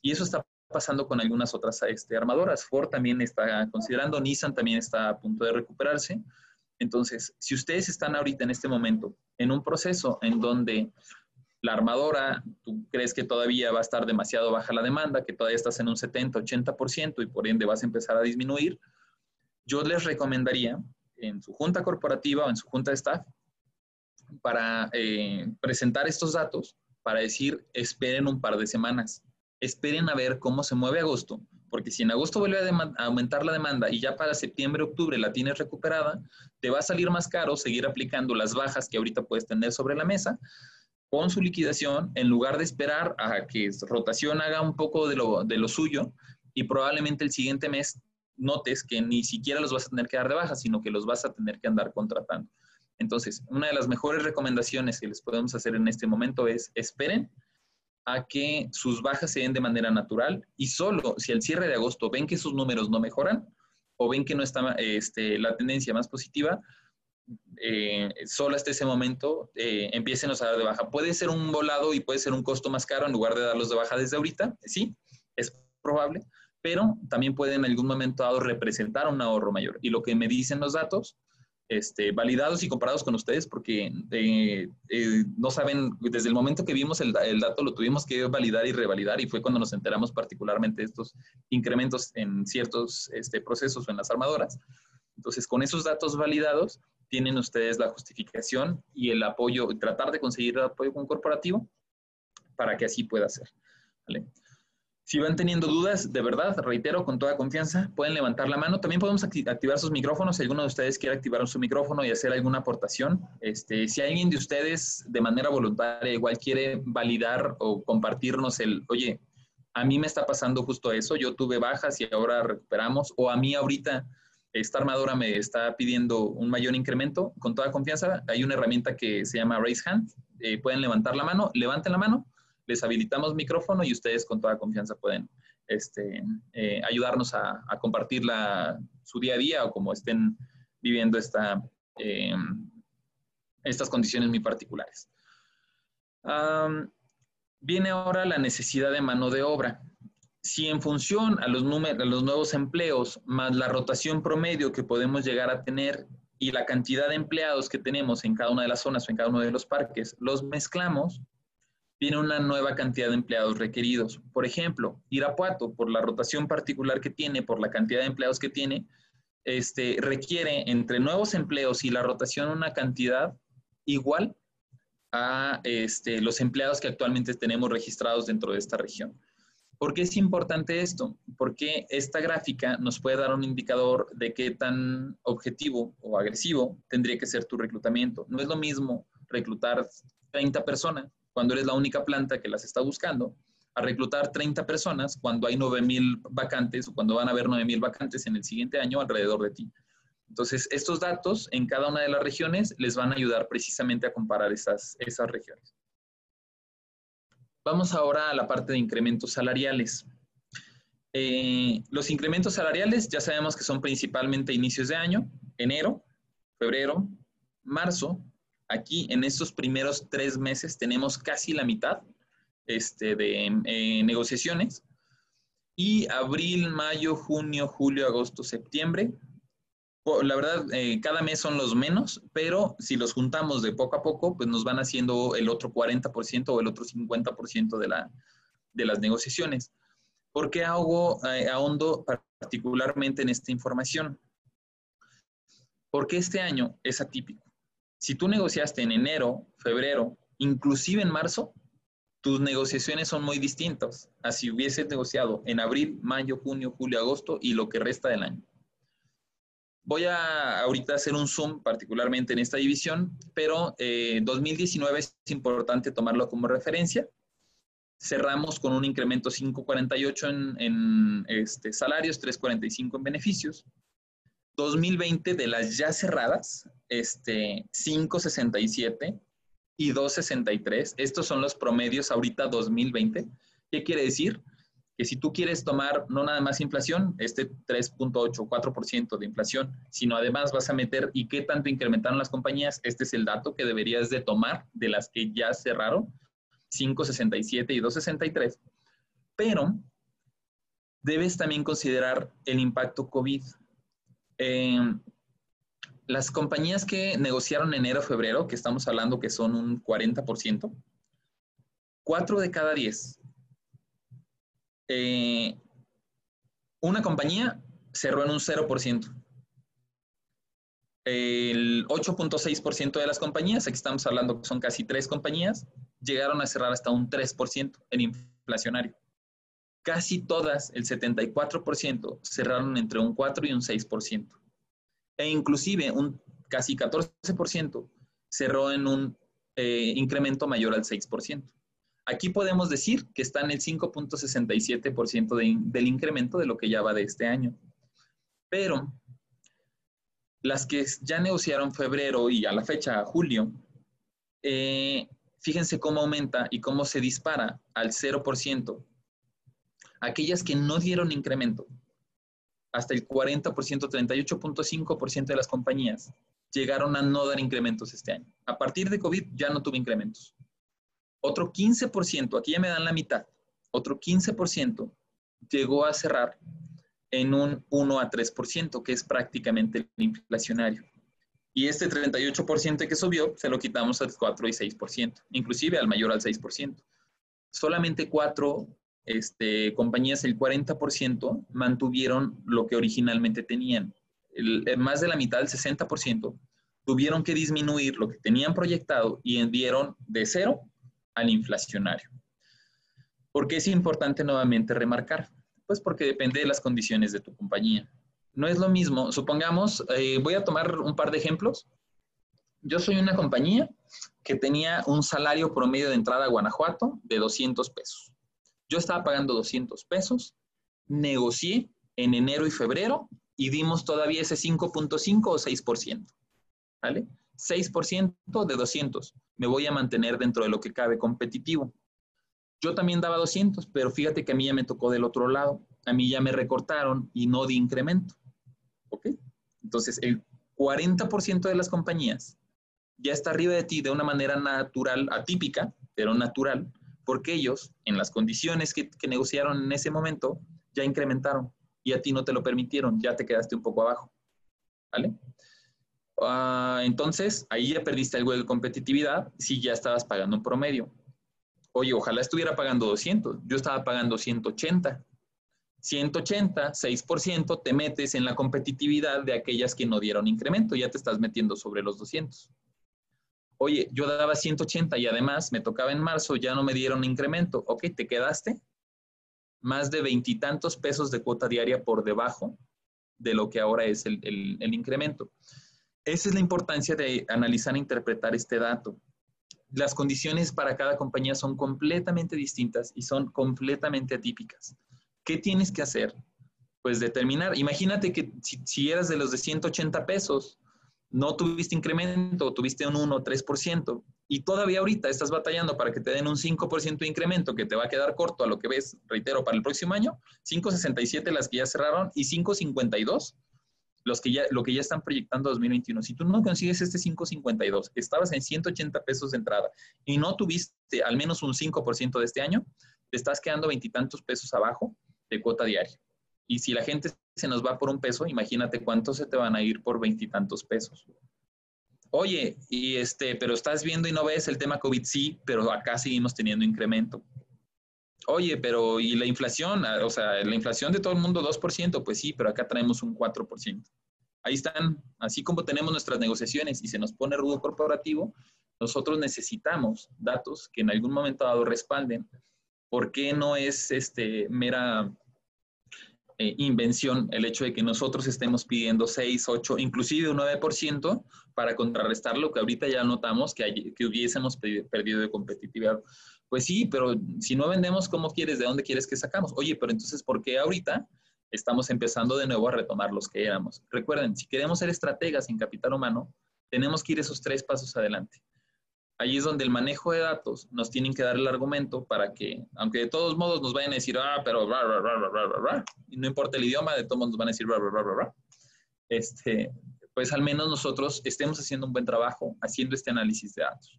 Y eso está pasando con algunas otras este, armadoras. Ford también está considerando, Nissan también está a punto de recuperarse. Entonces, si ustedes están ahorita en este momento en un proceso en donde la armadora, tú crees que todavía va a estar demasiado baja la demanda, que todavía estás en un 70, 80% y por ende vas a empezar a disminuir, yo les recomendaría en su junta corporativa o en su junta de staff para eh, presentar estos datos, para decir, esperen un par de semanas, esperen a ver cómo se mueve agosto, porque si en agosto vuelve a, aumentar la demanda y ya para septiembre, octubre la tienes recuperada, te va a salir más caro seguir aplicando las bajas que ahorita puedes tener sobre la mesa con su liquidación en lugar de esperar a que rotación haga un poco de lo, de lo suyo y probablemente el siguiente mes notes que ni siquiera los vas a tener que dar de baja, sino que los vas a tener que andar contratando. Entonces, una de las mejores recomendaciones que les podemos hacer en este momento es esperen a que sus bajas se den de manera natural y solo si al cierre de agosto ven que sus números no mejoran o ven que no está este, la tendencia más positiva, eh, solo hasta ese momento eh, empiecen a dar de baja. Puede ser un volado y puede ser un costo más caro en lugar de darlos de baja desde ahorita, sí, es probable, pero también puede en algún momento dado representar un ahorro mayor. Y lo que me dicen los datos, este, validados y comparados con ustedes, porque eh, eh, no saben, desde el momento que vimos el, el, dato lo tuvimos que validar y revalidar y fue cuando nos enteramos particularmente de estos incrementos en ciertos este, procesos o en las armadoras. Entonces, con esos datos validados, tienen ustedes la justificación y el apoyo, tratar de conseguir el apoyo corporativo para que así pueda ser. Si van teniendo dudas, de verdad, reitero, con toda confianza, pueden levantar la mano. También podemos activar sus micrófonos. Si alguno de ustedes quiere activar su micrófono y hacer alguna aportación, este, si alguien de ustedes de manera voluntaria igual quiere validar o compartirnos el, oye, a mí me está pasando justo eso, yo tuve bajas y ahora recuperamos, o a mí ahorita esta armadora me está pidiendo un mayor incremento, con toda confianza, hay una herramienta que se llama Raise Hand. Eh, pueden levantar la mano, levanten la mano, les habilitamos micrófono y ustedes con toda confianza pueden este, eh, ayudarnos a, compartir su día a día o como estén viviendo esta, eh, estas condiciones muy particulares. viene ahora la necesidad de mano de obra si en función a los, nuevos empleos más la rotación promedio que podemos llegar a tener y la cantidad de empleados que tenemos en cada una de las zonas o en cada uno de los parques, los mezclamos, viene una nueva cantidad de empleados requeridos. Por ejemplo, Irapuato, por la rotación particular que tiene, por la cantidad de empleados que tiene, este, requiere entre nuevos empleos y la rotación una cantidad igual a este, los empleados que actualmente tenemos registrados dentro de esta región. ¿Por qué es importante esto? Porque esta gráfica nos puede dar un indicador de qué tan objetivo o agresivo tendría que ser tu reclutamiento. No es lo mismo reclutar 30 personas cuando eres la única planta que las está buscando, a reclutar 30 personas cuando hay 9.000 vacantes o cuando van a haber 9.000 vacantes en el siguiente año alrededor de ti. Entonces, estos datos en cada una de las regiones les van a ayudar precisamente a comparar esas, esas regiones. Vamos ahora a la parte de incrementos salariales. Eh, los incrementos salariales ya sabemos que son principalmente inicios de año, enero, febrero, marzo. Aquí en estos primeros tres meses tenemos casi la mitad este, de eh, negociaciones. Y abril, mayo, junio, julio, agosto, septiembre la verdad, eh, cada mes son los menos, pero si los juntamos de poco a poco, pues nos van haciendo el otro 40% o el otro 50% de la, de las negociaciones. ¿Por qué hago, eh, ahondo particularmente en esta información? Porque este año es atípico. Si tú negociaste en enero, febrero, inclusive en marzo, tus negociaciones son muy distintas a si hubieses negociado en abril, mayo, junio, julio, agosto y lo que resta del año. Voy a ahorita hacer un zoom particularmente en esta división, pero 2019 eh, es importante tomarlo como referencia. Cerramos con un incremento 5.48 en, en este, salarios, 3.45 en beneficios. 2020 de las ya cerradas, este, 5.67 y 2.63. Estos son los promedios ahorita 2020. ¿Qué quiere decir? Que si tú quieres tomar no nada más inflación, este 3.8, 4% de inflación, sino además vas a meter y qué tanto incrementaron las compañías, este es el dato que deberías de tomar de las que ya cerraron, 5.67 y 2.63. Pero debes también considerar el impacto COVID. Eh, las compañías que negociaron enero-febrero, que estamos hablando que son un 40%, 4 de cada 10. Eh, una compañía cerró en un 0%. El 8.6% de las compañías, aquí estamos hablando que son casi 3 compañías, llegaron a cerrar hasta un 3% en inflacionario. Casi todas, el 74%, cerraron entre un 4 y un 6% e inclusive un casi 14% cerró en un eh, incremento mayor al 6%. Aquí podemos decir que está en el 5.67% del incremento de lo que ya va de este año. Pero las que ya negociaron febrero y a la fecha julio, eh, fíjense cómo aumenta y cómo se dispara al 0%. Aquellas que no dieron incremento, hasta el 40%, 38.5% de las compañías llegaron a no dar incrementos este año. A partir de COVID ya no tuve incrementos. Otro 15%, aquí ya me dan la mitad, otro 15% llegó a cerrar en un 1 a 3%, que es prácticamente el inflacionario. Y este 38% que subió, se lo quitamos al 4 y 6%, inclusive al mayor al 6%. Solamente 4 este, compañías, el 40% mantuvieron lo que originalmente tenían. Eh, más de la mitad, el 60%, tuvieron que disminuir lo que tenían proyectado y enviaron de cero al inflacionario. ¿Por qué es importante nuevamente remarcar? Pues porque depende de las condiciones de tu compañía. No es lo mismo, supongamos, eh, voy a tomar un par de ejemplos. Yo soy una compañía que tenía un salario promedio de entrada a Guanajuato de 200 pesos. Yo estaba pagando 200 pesos, negocié en enero y febrero y dimos todavía ese 5.5 o 6%. ¿Vale? 6% de 200. Me voy a mantener dentro de lo que cabe competitivo. Yo también daba 200, pero fíjate que a mí ya me tocó del otro lado. A mí ya me recortaron y no di incremento. ¿Ok? Entonces, el 40% de las compañías ya está arriba de ti de una manera natural, atípica, pero natural, porque ellos, en las condiciones que, negociaron en ese momento, ya incrementaron y a ti no te lo permitieron, ya te quedaste un poco abajo. ¿Vale? Ah, entonces, ahí ya perdiste algo de competitividad si ya estabas pagando un promedio. Oye, ojalá estuviera pagando 200, yo estaba pagando 180. 180, 6%, te metes en la competitividad de aquellas que no dieron incremento, ya te estás metiendo sobre los 200 oye, yo daba 180 y además me tocaba en marzo, ya no me dieron incremento. Ok, te quedaste más de veintitantos pesos de cuota diaria por debajo de lo que ahora es el, el, incremento. Esa es la importancia de analizar e interpretar este dato. Las condiciones para cada compañía son completamente distintas y son completamente atípicas. ¿Qué tienes que hacer? Pues determinar, imagínate que si, si eras de los de 180 pesos, no tuviste incremento, tuviste un 1 o 3%, y todavía ahorita estás batallando para que te den un 5% de incremento que te va a quedar corto a lo que ves, reitero, para el próximo año, 5.67 las que ya cerraron y 5.52 los que ya, lo que ya están proyectando 2021. Si tú no consigues este 5.52, estabas en 180 pesos de entrada y no tuviste al menos un 5% de este año, te estás quedando veintitantos pesos abajo de cuota diaria. Y si la gente se nos va por un peso, imagínate cuántos se te van a ir por veintitantos pesos. Oye, y este, pero estás viendo y no ves el tema COVID, sí, pero acá seguimos teniendo incremento. Oye, pero ¿y la inflación? Ah, o sea, la inflación de todo el mundo 2%, pues sí, pero acá traemos un 4%. Ahí están, así como tenemos nuestras negociaciones y se nos pone rudo corporativo, nosotros necesitamos datos que en algún momento dado respalden por qué no es este, mera eh, invención el hecho de que nosotros estemos pidiendo 6, 8, inclusive un 9% para contrarrestar lo que ahorita ya notamos que, que hubiésemos perdido de competitividad. Pues sí, pero si no vendemos, ¿cómo quieres? ¿De dónde quieres que sacamos? Oye, pero entonces, ¿por qué ahorita estamos empezando de nuevo a retomar los que éramos? Recuerden, si queremos ser estrategas en capital humano, tenemos que ir esos tres pasos adelante. Ahí es donde el manejo de datos nos tienen que dar el argumento para que, aunque de todos modos nos vayan a decir, ah, pero, y no importa el idioma, de todos modos nos van a decir, este, pues al menos nosotros estemos haciendo un buen trabajo haciendo este análisis de datos.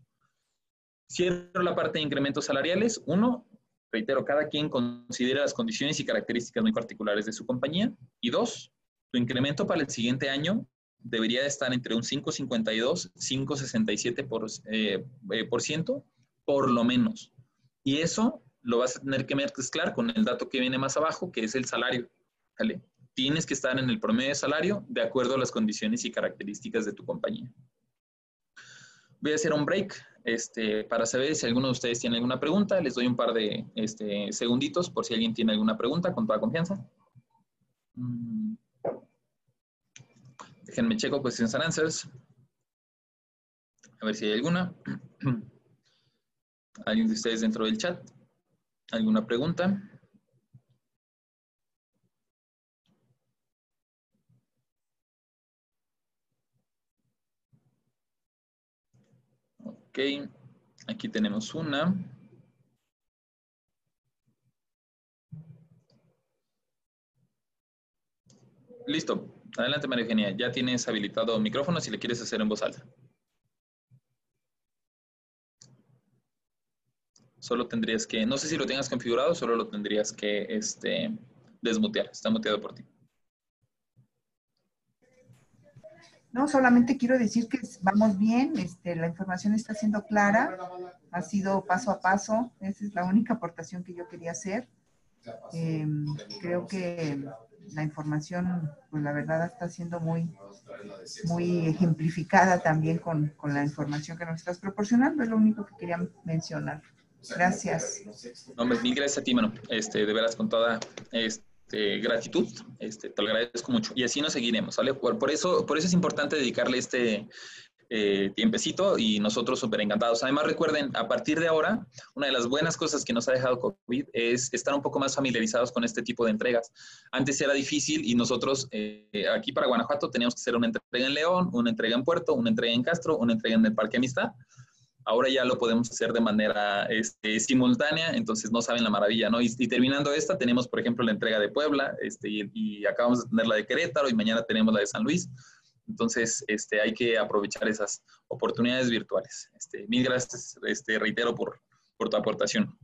Cierro la parte de incrementos salariales. Uno, reitero, cada quien considera las condiciones y características muy particulares de su compañía. Y dos, tu incremento para el siguiente año debería estar entre un 5,52, 5,67 por, eh, eh, por ciento, por lo menos. Y eso lo vas a tener que mezclar con el dato que viene más abajo, que es el salario. ¿vale? Tienes que estar en el promedio de salario de acuerdo a las condiciones y características de tu compañía. Voy a hacer un break este, para saber si alguno de ustedes tiene alguna pregunta. Les doy un par de este, segunditos por si alguien tiene alguna pregunta, con toda confianza. Mm. Déjenme checo questions and answers. A ver si hay alguna. ¿Alguien de ustedes dentro del chat? ¿Alguna pregunta? Ok, aquí tenemos una. Listo. Adelante, María Eugenia. Ya tienes habilitado micrófono si le quieres hacer en voz alta. Solo tendrías que, no sé si lo tengas configurado, solo lo tendrías que este, desmutear. Está muteado por ti. No, solamente quiero decir que vamos bien, este, la información está siendo clara, ha sido paso a paso, esa es la única aportación que yo quería hacer. Em, creo que la información, pues la verdad está siendo muy, muy ejemplificada también con, con la información que nos estás proporcionando, es lo único que quería mencionar. Gracias. No, mil gracias a ti, mano. Este, de veras, con toda, este, este, gratitud, este, te lo agradezco mucho. Y así nos seguiremos, ¿vale? Por, por, eso, por eso es importante dedicarle este eh, tiempecito y nosotros súper encantados. Además, recuerden, a partir de ahora, una de las buenas cosas que nos ha dejado COVID es estar un poco más familiarizados con este tipo de entregas. Antes era difícil y nosotros eh, aquí para Guanajuato teníamos que hacer una entrega en León, una entrega en Puerto, una entrega en Castro, una entrega en el Parque Amistad ahora ya lo podemos hacer de manera este, simultánea, entonces no saben la maravilla, ¿no? Y, terminando esta, tenemos, por ejemplo, la entrega de Puebla, este, y, acabamos de tener la de Querétaro, y mañana tenemos la de San Luis. Entonces, este, hay que aprovechar esas oportunidades virtuales. Este, mil gracias, este, reitero, por, tu aportación.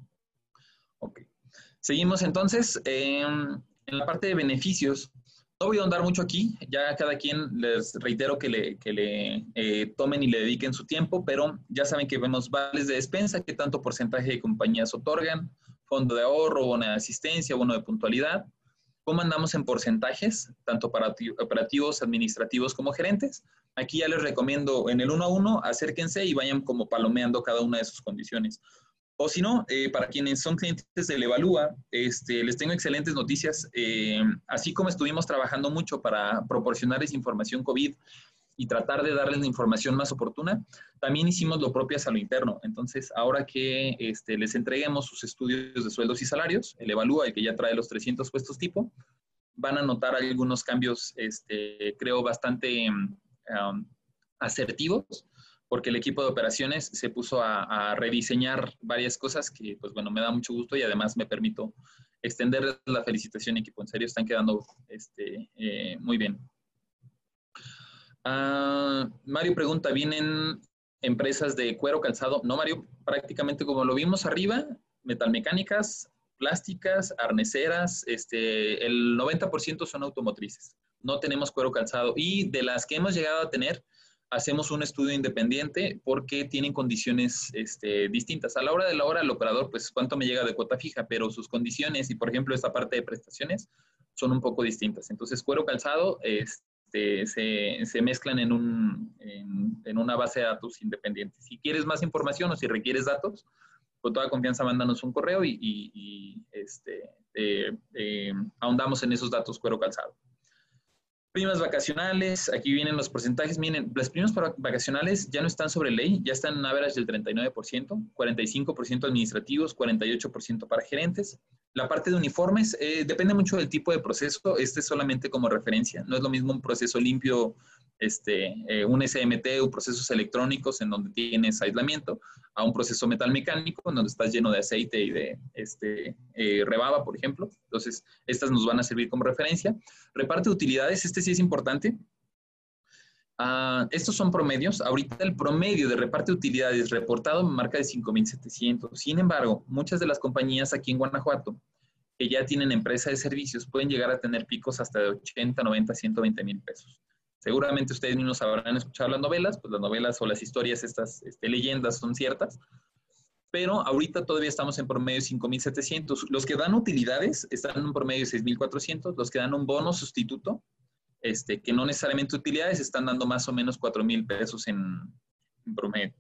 Ok. Seguimos entonces. en la parte de beneficios, no voy a ahondar mucho aquí, ya cada quien les reitero que le, que le eh, tomen y le dediquen su tiempo, pero ya saben que vemos vales de despensa, qué tanto porcentaje de compañías otorgan, fondo de ahorro, bono de asistencia, bono de puntualidad, cómo andamos en porcentajes, tanto para operativos, administrativos como gerentes. Aquí ya les recomiendo en el uno a uno, acérquense y vayan como palomeando cada una de sus condiciones. O si no, eh, para quienes son clientes del Evalúa, este, les tengo excelentes noticias. Eh, así como estuvimos trabajando mucho para proporcionarles información COVID y tratar de darles la información más oportuna, también hicimos lo propio a lo interno. Entonces, ahora que este, les entreguemos sus estudios de sueldos y salarios, el Evalúa, el que ya trae los 300 puestos tipo, van a notar algunos cambios, este, creo, bastante um, asertivos porque el equipo de operaciones se puso a, rediseñar varias cosas que, pues bueno, me da mucho gusto y además me permito extender la felicitación, equipo. En serio, están quedando este, eh, muy bien. Ah, Mario pregunta, ¿vienen empresas de cuero calzado? No, Mario, prácticamente como lo vimos arriba, metalmecánicas, plásticas, arneceras, este, el 90% son automotrices. No tenemos cuero calzado. Y de las que hemos llegado a tener, hacemos un estudio independiente porque tienen condiciones este, distintas. A la hora de la hora, el operador, pues cuánto me llega de cuota fija, pero sus condiciones y, por ejemplo, esta parte de prestaciones son un poco distintas. Entonces, cuero calzado este, se, mezclan en, un, en, una base de datos independiente. Si quieres más información o si requieres datos, con toda confianza mándanos un correo y, y, este, eh, eh, ahondamos en esos datos cuero calzado. Primas vacacionales, aquí vienen los porcentajes. Miren, las primas vacacionales ya no están sobre ley, ya están en average del 39%, 45% administrativos, 48% para gerentes. La parte de uniformes eh, depende mucho del tipo de proceso. Este es solamente como referencia. No es lo mismo un proceso limpio este, eh, un SMT o procesos electrónicos en donde tienes aislamiento, a un proceso metal mecánico en donde estás lleno de aceite y de este, eh, rebaba, por ejemplo. Entonces, estas nos van a servir como referencia. Reparte utilidades, este sí es importante. Uh, estos son promedios. Ahorita el promedio de reparte utilidades reportado marca de 5.700. Sin embargo, muchas de las compañías aquí en Guanajuato que ya tienen empresa de servicios pueden llegar a tener picos hasta de 80, 90, 120 mil pesos. Seguramente ustedes mismos habrán escuchado las novelas, pues las novelas o las historias, estas este, leyendas son ciertas, pero ahorita todavía estamos en promedio de 5.700. Los que dan utilidades están en promedio de 6.400, los que dan un bono sustituto, este, que no necesariamente utilidades, están dando más o menos 4.000 pesos en, en promedio.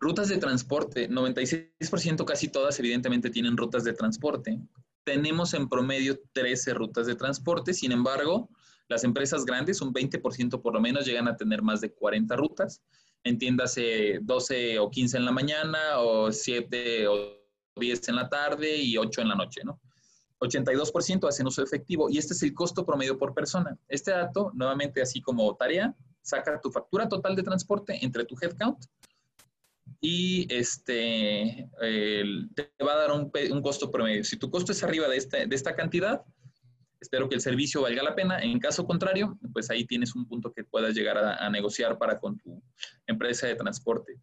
Rutas de transporte, 96% casi todas evidentemente tienen rutas de transporte. Tenemos en promedio 13 rutas de transporte, sin embargo, las empresas grandes, un 20% por lo menos, llegan a tener más de 40 rutas. Entiéndase 12 o 15 en la mañana, o 7 o 10 en la tarde y 8 en la noche, ¿no? 82% hacen uso efectivo y este es el costo promedio por persona. Este dato, nuevamente así como tarea, saca tu factura total de transporte entre tu headcount y este, te va a dar un, costo promedio. Si tu costo es arriba de, este, de esta cantidad, espero que el servicio valga la pena. En caso contrario, pues ahí tienes un punto que puedas llegar a, negociar para con tu empresa de transporte.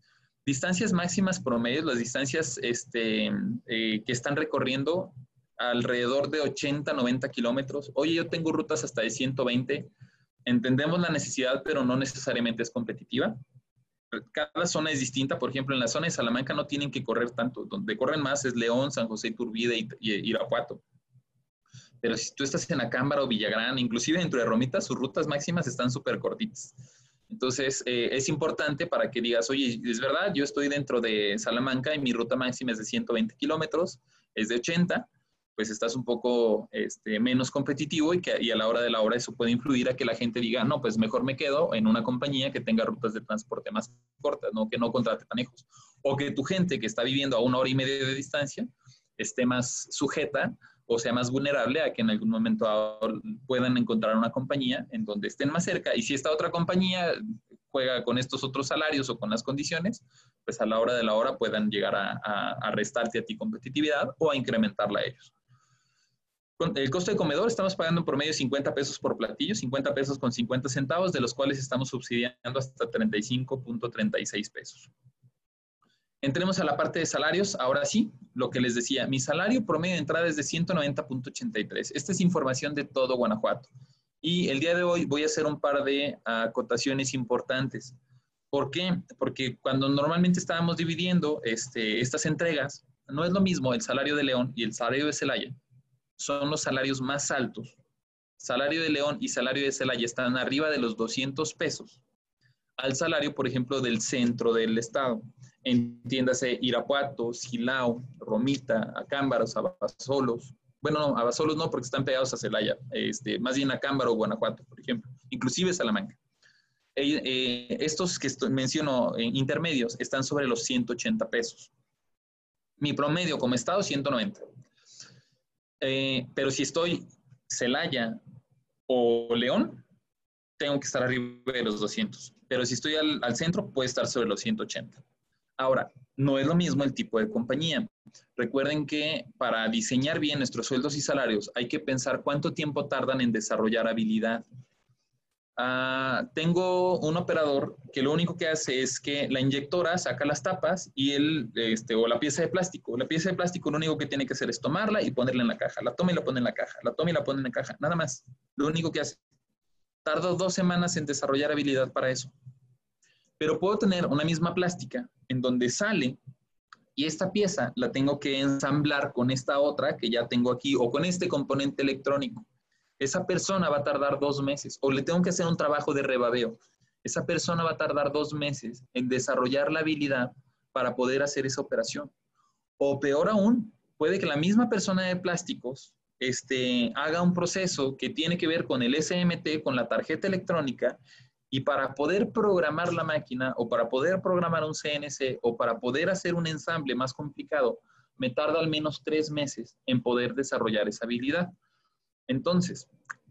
Distancias máximas promedios, las distancias este, eh, que están recorriendo alrededor de 80, 90 kilómetros. Oye, yo tengo rutas hasta de 120. Entendemos la necesidad, pero no necesariamente es competitiva. Cada zona es distinta. Por ejemplo, en la zona de Salamanca no tienen que correr tanto. Donde corren más es León, San José, Iturbide y Irapuato. Pero si tú estás en Acámbaro o Villagrán, inclusive dentro de Romita, sus rutas máximas están súper cortitas. Entonces, eh, es importante para que digas, oye, es verdad, yo estoy dentro de Salamanca y mi ruta máxima es de 120 kilómetros, es de 80, pues estás un poco este, menos competitivo y, que, y a la hora de la hora eso puede influir a que la gente diga, no, pues mejor me quedo en una compañía que tenga rutas de transporte más cortas, ¿no? que no contrate tan lejos. O que tu gente que está viviendo a una hora y media de distancia esté más sujeta o sea más vulnerable a que en algún momento puedan encontrar una compañía en donde estén más cerca. Y si esta otra compañía juega con estos otros salarios o con las condiciones, pues a la hora de la hora puedan llegar a, restarte a ti competitividad o a incrementarla a ellos. El costo de comedor estamos pagando en promedio 50 pesos por platillo, 50 pesos con 50 centavos, de los cuales estamos subsidiando hasta 35.36 pesos. Entremos a la parte de salarios. Ahora sí, lo que les decía, mi salario promedio de entrada es de 190.83. Esta es información de todo Guanajuato. Y el día de hoy voy a hacer un par de acotaciones importantes. ¿Por qué? Porque cuando normalmente estábamos dividiendo este, estas entregas, no es lo mismo el salario de León y el salario de Celaya. Son los salarios más altos. Salario de León y salario de Celaya están arriba de los 200 pesos al salario, por ejemplo, del centro del estado. Entiéndase Irapuato, Silao, Romita, Acámbaros, Abasolos. Bueno, no, Abasolos no, porque están pegados a Celaya. Este, más bien Acámbaro, Guanajuato, por ejemplo. Inclusive Salamanca. Eh, eh, estos que menciono eh, intermedios están sobre los 180 pesos. Mi promedio como estado, 190. pero si estoy Celaya o León, tengo que estar arriba de los 200. Pero si estoy al, al centro, puede estar sobre los 180. Ahora, no es lo mismo el tipo de compañía. Recuerden que para diseñar bien nuestros sueldos y salarios hay que pensar cuánto tiempo tardan en desarrollar habilidad. Ah, tengo un operador que lo único que hace es que la inyectora saca las tapas y él, este, o la pieza de plástico. La pieza de plástico lo único que tiene que hacer es tomarla y ponerla en la caja. La toma y la pone en la caja. La toma y la pone en la caja. Nada más. Lo único que hace. Tardo dos semanas en desarrollar habilidad para eso. Pero puedo tener una misma plástica en donde sale y esta pieza la tengo que ensamblar con esta otra que ya tengo aquí o con este componente electrónico. Esa persona va a tardar dos meses o le tengo que hacer un trabajo de rebabeo. Esa persona va a tardar dos meses en desarrollar la habilidad para poder hacer esa operación. O peor aún, puede que la misma persona de plásticos este, haga un proceso que tiene que ver con el SMT, con la tarjeta electrónica, y para poder programar la máquina o para poder programar un CNC o para poder hacer un ensamble más complicado, me tarda al menos tres meses en poder desarrollar esa habilidad. Entonces,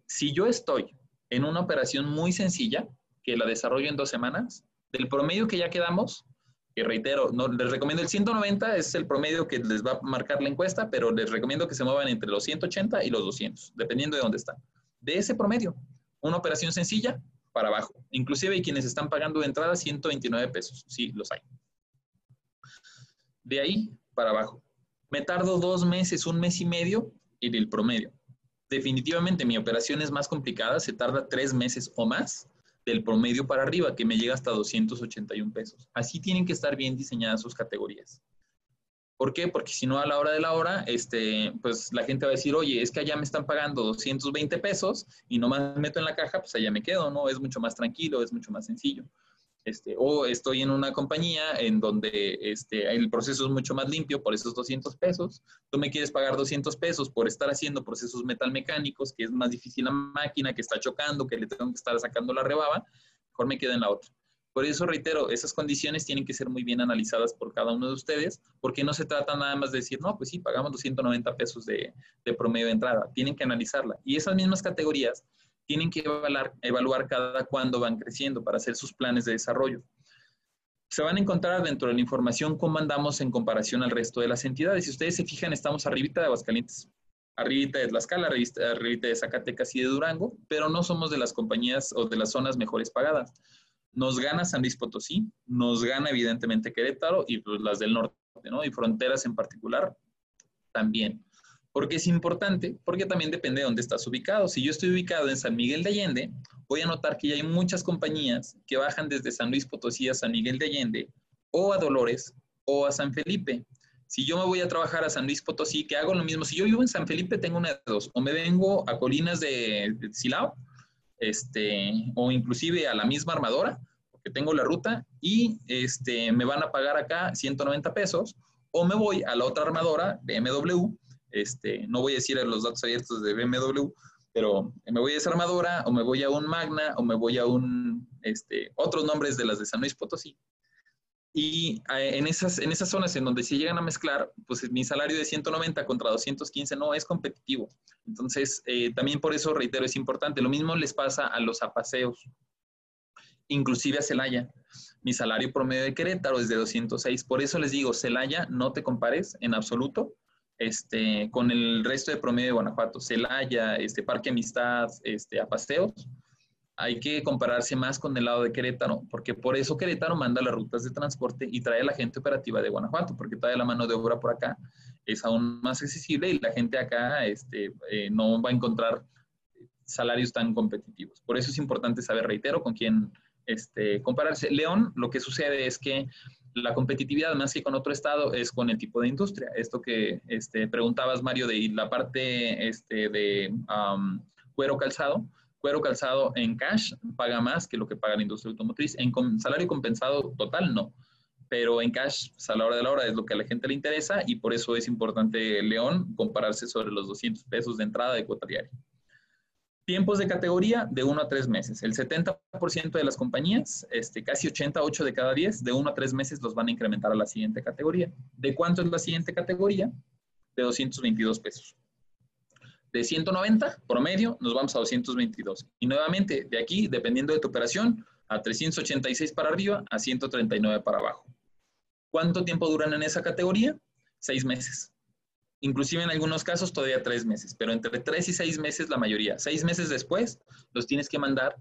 si yo estoy en una operación muy sencilla, que la desarrollo en dos semanas, del promedio que ya quedamos, que reitero, no, les recomiendo el 190, es el promedio que les va a marcar la encuesta, pero les recomiendo que se muevan entre los 180 y los 200, dependiendo de dónde están. De ese promedio, una operación sencilla, para abajo. Inclusive hay quienes están pagando de entrada 129 pesos. Sí, los hay. De ahí para abajo. Me tardo dos meses, un mes y medio en el promedio. Definitivamente mi operación es más complicada, se tarda tres meses o más del promedio para arriba, que me llega hasta 281 pesos. Así tienen que estar bien diseñadas sus categorías. ¿Por qué? Porque si no a la hora de la hora, este, pues la gente va a decir, oye, es que allá me están pagando 220 pesos y nomás meto en la caja, pues allá me quedo, ¿no? Es mucho más tranquilo, es mucho más sencillo. Este, o estoy en una compañía en donde este, el proceso es mucho más limpio por esos 200 pesos. Tú me quieres pagar 200 pesos por estar haciendo procesos metalmecánicos, que es más difícil la máquina, que está chocando, que le tengo que estar sacando la rebaba, mejor me quedo en la otra. Por eso reitero, esas condiciones tienen que ser muy bien analizadas por cada uno de ustedes, porque no se trata nada más de decir, no, pues sí, pagamos 290 pesos de, promedio de entrada. Tienen que analizarla. Y esas mismas categorías tienen que evaluar, evaluar cada cuándo van creciendo para hacer sus planes de desarrollo. Se van a encontrar dentro de la información cómo andamos en comparación al resto de las entidades. Si ustedes se fijan, estamos arribita de Aguascalientes, arribita de Tlaxcala, arribita de Zacatecas y de Durango, pero no somos de las compañías o de las zonas mejores pagadas. Nos gana San Luis Potosí, nos gana evidentemente Querétaro y pues, las del norte, ¿no? Y fronteras en particular también. ¿Por qué es importante? Porque también depende de dónde estás ubicado. Si yo estoy ubicado en San Miguel de Allende, voy a notar que ya hay muchas compañías que bajan desde San Luis Potosí a San Miguel de Allende o a Dolores o a San Felipe. Si yo me voy a trabajar a San Luis Potosí, que hago lo mismo. Si yo vivo en San Felipe, tengo una de dos. O me vengo a Colinas de, de Silao este, o inclusive a la misma armadora, porque tengo la ruta y este, me van a pagar acá 190 pesos, o me voy a la otra armadora, BMW, este, no voy a decir los datos abiertos de BMW, pero me voy a esa armadora, o me voy a un Magna, o me voy a un, este, otros nombres de las de San Luis Potosí, y eh, en esas, en esas zonas en donde se llegan a mezclar, pues mi salario de 190 contra 215 no es competitivo. Entonces, eh, también por eso, reitero, es importante. Lo mismo les pasa a los apaseos, inclusive a Celaya. Mi salario promedio de Querétaro es de 206. Por eso les digo, Celaya, no te compares en absoluto este, con el resto de promedio de Guanajuato. Celaya, este, Parque Amistad, este, Apaseos hay que compararse más con el lado de Querétaro, porque por eso Querétaro manda las rutas de transporte y trae a la gente operativa de Guanajuato, porque trae la mano de obra por acá, es aún más accesible y la gente acá este, eh, no va a encontrar salarios tan competitivos. Por eso es importante saber, reitero, con quién este, compararse. León, lo que sucede es que la competitividad más que con otro estado es con el tipo de industria. Esto que este, preguntabas, Mario, de la parte este, de cuero calzado, cuero calzado en cash paga más que lo que paga la industria automotriz. En salario compensado total, no. Pero en cash, pues, a la hora de la hora, es lo que a la gente le interesa y por eso es importante León compararse sobre los 200 pesos de entrada de cuota diaria. Tiempos de categoría de 1 a 3 meses. El 70% de las compañías, este, casi 88 de cada 10, de 1 a 3 meses los van a incrementar a la siguiente categoría. ¿De cuánto es la siguiente categoría? De 222 pesos. De 190 promedio nos vamos a 222. Y nuevamente, de aquí, dependiendo de tu operación, a 386 para arriba, a 139 para abajo. ¿Cuánto tiempo duran en esa categoría? Seis meses. Inclusive en algunos casos todavía tres meses, pero entre tres y seis meses la mayoría. Seis meses después los tienes que mandar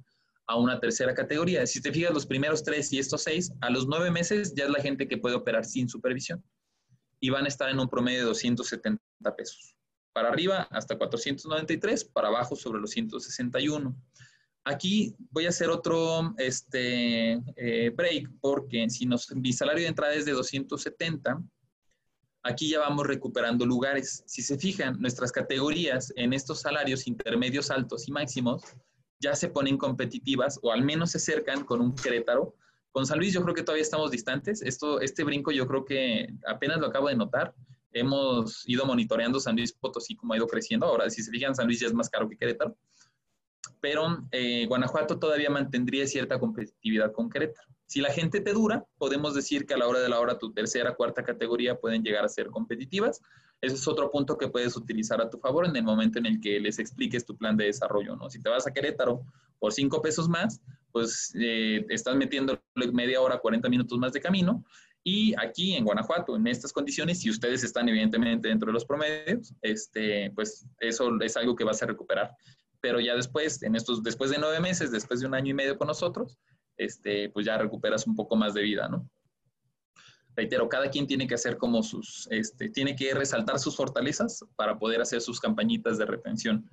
a una tercera categoría. Si te fijas, los primeros tres y estos seis, a los nueve meses ya es la gente que puede operar sin supervisión y van a estar en un promedio de 270 pesos para arriba hasta 493, para abajo sobre los 161. Aquí voy a hacer otro este, eh, break porque si nos, mi salario de entrada es de 270, aquí ya vamos recuperando lugares. Si se fijan, nuestras categorías en estos salarios intermedios, altos y máximos ya se ponen competitivas o al menos se acercan con un Querétaro. Con San Luis yo creo que todavía estamos distantes. Esto, este brinco yo creo que apenas lo acabo de notar. Hemos ido monitoreando San Luis Potosí como ha ido creciendo. Ahora, si se fijan, San Luis ya es más caro que Querétaro. Pero eh, Guanajuato todavía mantendría cierta competitividad con Querétaro. Si la gente te dura, podemos decir que a la hora de la hora tu tercera, cuarta categoría pueden llegar a ser competitivas. Ese es otro punto que puedes utilizar a tu favor en el momento en el que les expliques tu plan de desarrollo, ¿no? Si te vas a Querétaro por cinco pesos más, pues eh, estás metiendo media hora, 40 minutos más de camino. Y aquí en Guanajuato, en estas condiciones, si ustedes están evidentemente dentro de los promedios, este, pues eso es algo que vas a recuperar. Pero ya después, en estos, después de nueve meses, después de un año y medio con nosotros, este, pues ya recuperas un poco más de vida, ¿no? Reitero, cada quien tiene que hacer como sus, este, tiene que resaltar sus fortalezas para poder hacer sus campañitas de retención.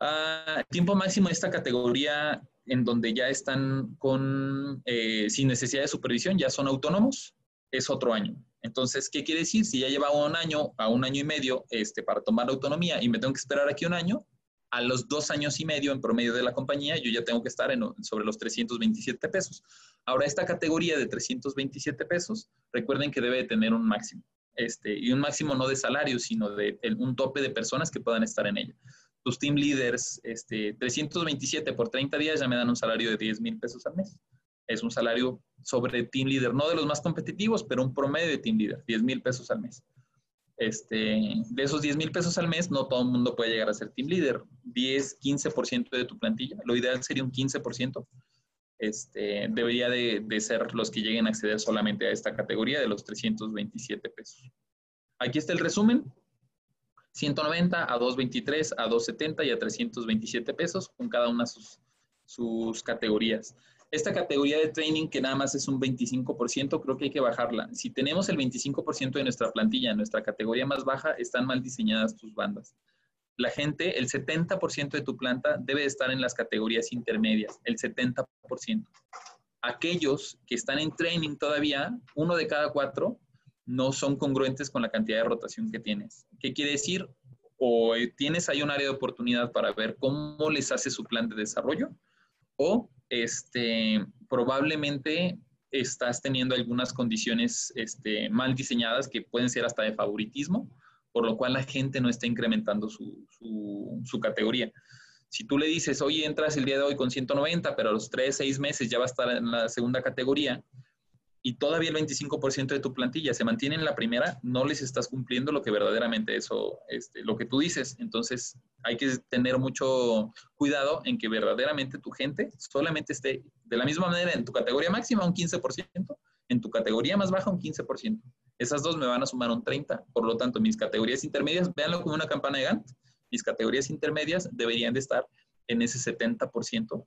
Uh, tiempo máximo de esta categoría en donde ya están con, eh, sin necesidad de supervisión, ya son autónomos, es otro año. Entonces, ¿qué quiere decir? Si ya lleva un año a un año y medio este, para tomar autonomía y me tengo que esperar aquí un año, a los dos años y medio en promedio de la compañía, yo ya tengo que estar sobre los 327 pesos. Ahora, esta categoría de 327 pesos, recuerden que debe tener un máximo. Este, y un máximo no de salario, sino de un tope de personas que puedan estar en ella. Tus team leaders, este, 327 por 30 días ya me dan un salario de 10 mil pesos al mes. Es un salario sobre team leader, no de los más competitivos, pero un promedio de team leader, 10 mil pesos al mes. Este, de esos 10 mil pesos al mes, no todo el mundo puede llegar a ser team leader. 10, 15% de tu plantilla. Lo ideal sería un 15%. Este, debería de, de, ser los que lleguen a acceder solamente a esta categoría de los 327 pesos. Aquí está el resumen. 190 a 223, a 270 y a 327 pesos con cada una sus, sus categorías. Esta categoría de training que nada más es un 25%, creo que hay que bajarla. Si tenemos el 25% de nuestra plantilla nuestra categoría más baja, están mal diseñadas tus bandas. La gente, el 70% de tu planta debe estar en las categorías intermedias, el 70%. Aquellos que están en training todavía, uno de cada cuatro, no son congruentes con la cantidad de rotación que tienes. ¿Qué quiere decir? O tienes ahí un área de oportunidad para ver cómo les hace su plan de desarrollo, o este, probablemente estás teniendo algunas condiciones este, mal diseñadas que pueden ser hasta de favoritismo, por lo cual la gente no está incrementando su, su, categoría. Si tú le dices, oye, entras el día de hoy con 190, pero a los 3, 6 meses ya va a estar en la segunda categoría, y todavía el 25% de tu plantilla se mantiene en la primera, no les estás cumpliendo lo que verdaderamente eso, este, lo que tú dices. Entonces, hay que tener mucho cuidado en que verdaderamente tu gente solamente esté de la misma manera en tu categoría máxima un 15%, en tu categoría más baja un 15%. Esas dos me van a sumar un 30%. Por lo tanto, mis categorías intermedias, véanlo como una campana de Gantt, mis categorías intermedias deberían de estar en ese 70%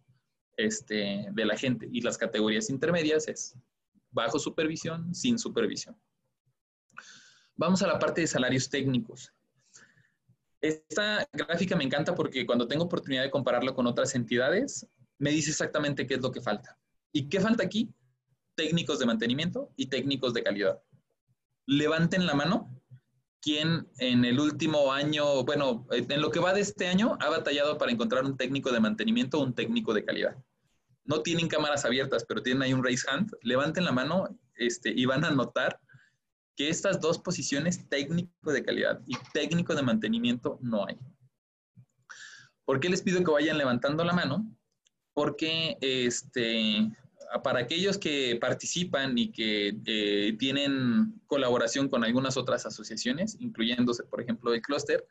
este, de la gente. Y las categorías intermedias es bajo supervisión, sin supervisión. Vamos a la parte de salarios técnicos. Esta gráfica me encanta porque cuando tengo oportunidad de compararlo con otras entidades, me dice exactamente qué es lo que falta. ¿Y qué falta aquí? Técnicos de mantenimiento y técnicos de calidad. Levanten la mano quien en el último año, bueno, en lo que va de este año, ha batallado para encontrar un técnico de mantenimiento o un técnico de calidad no tienen cámaras abiertas, pero tienen ahí un raise hand, levanten la mano este, y van a notar que estas dos posiciones, técnico de calidad y técnico de mantenimiento, no hay. ¿Por qué les pido que vayan levantando la mano? Porque este, para aquellos que participan y que eh, tienen colaboración con algunas otras asociaciones, incluyéndose, por ejemplo, el clúster,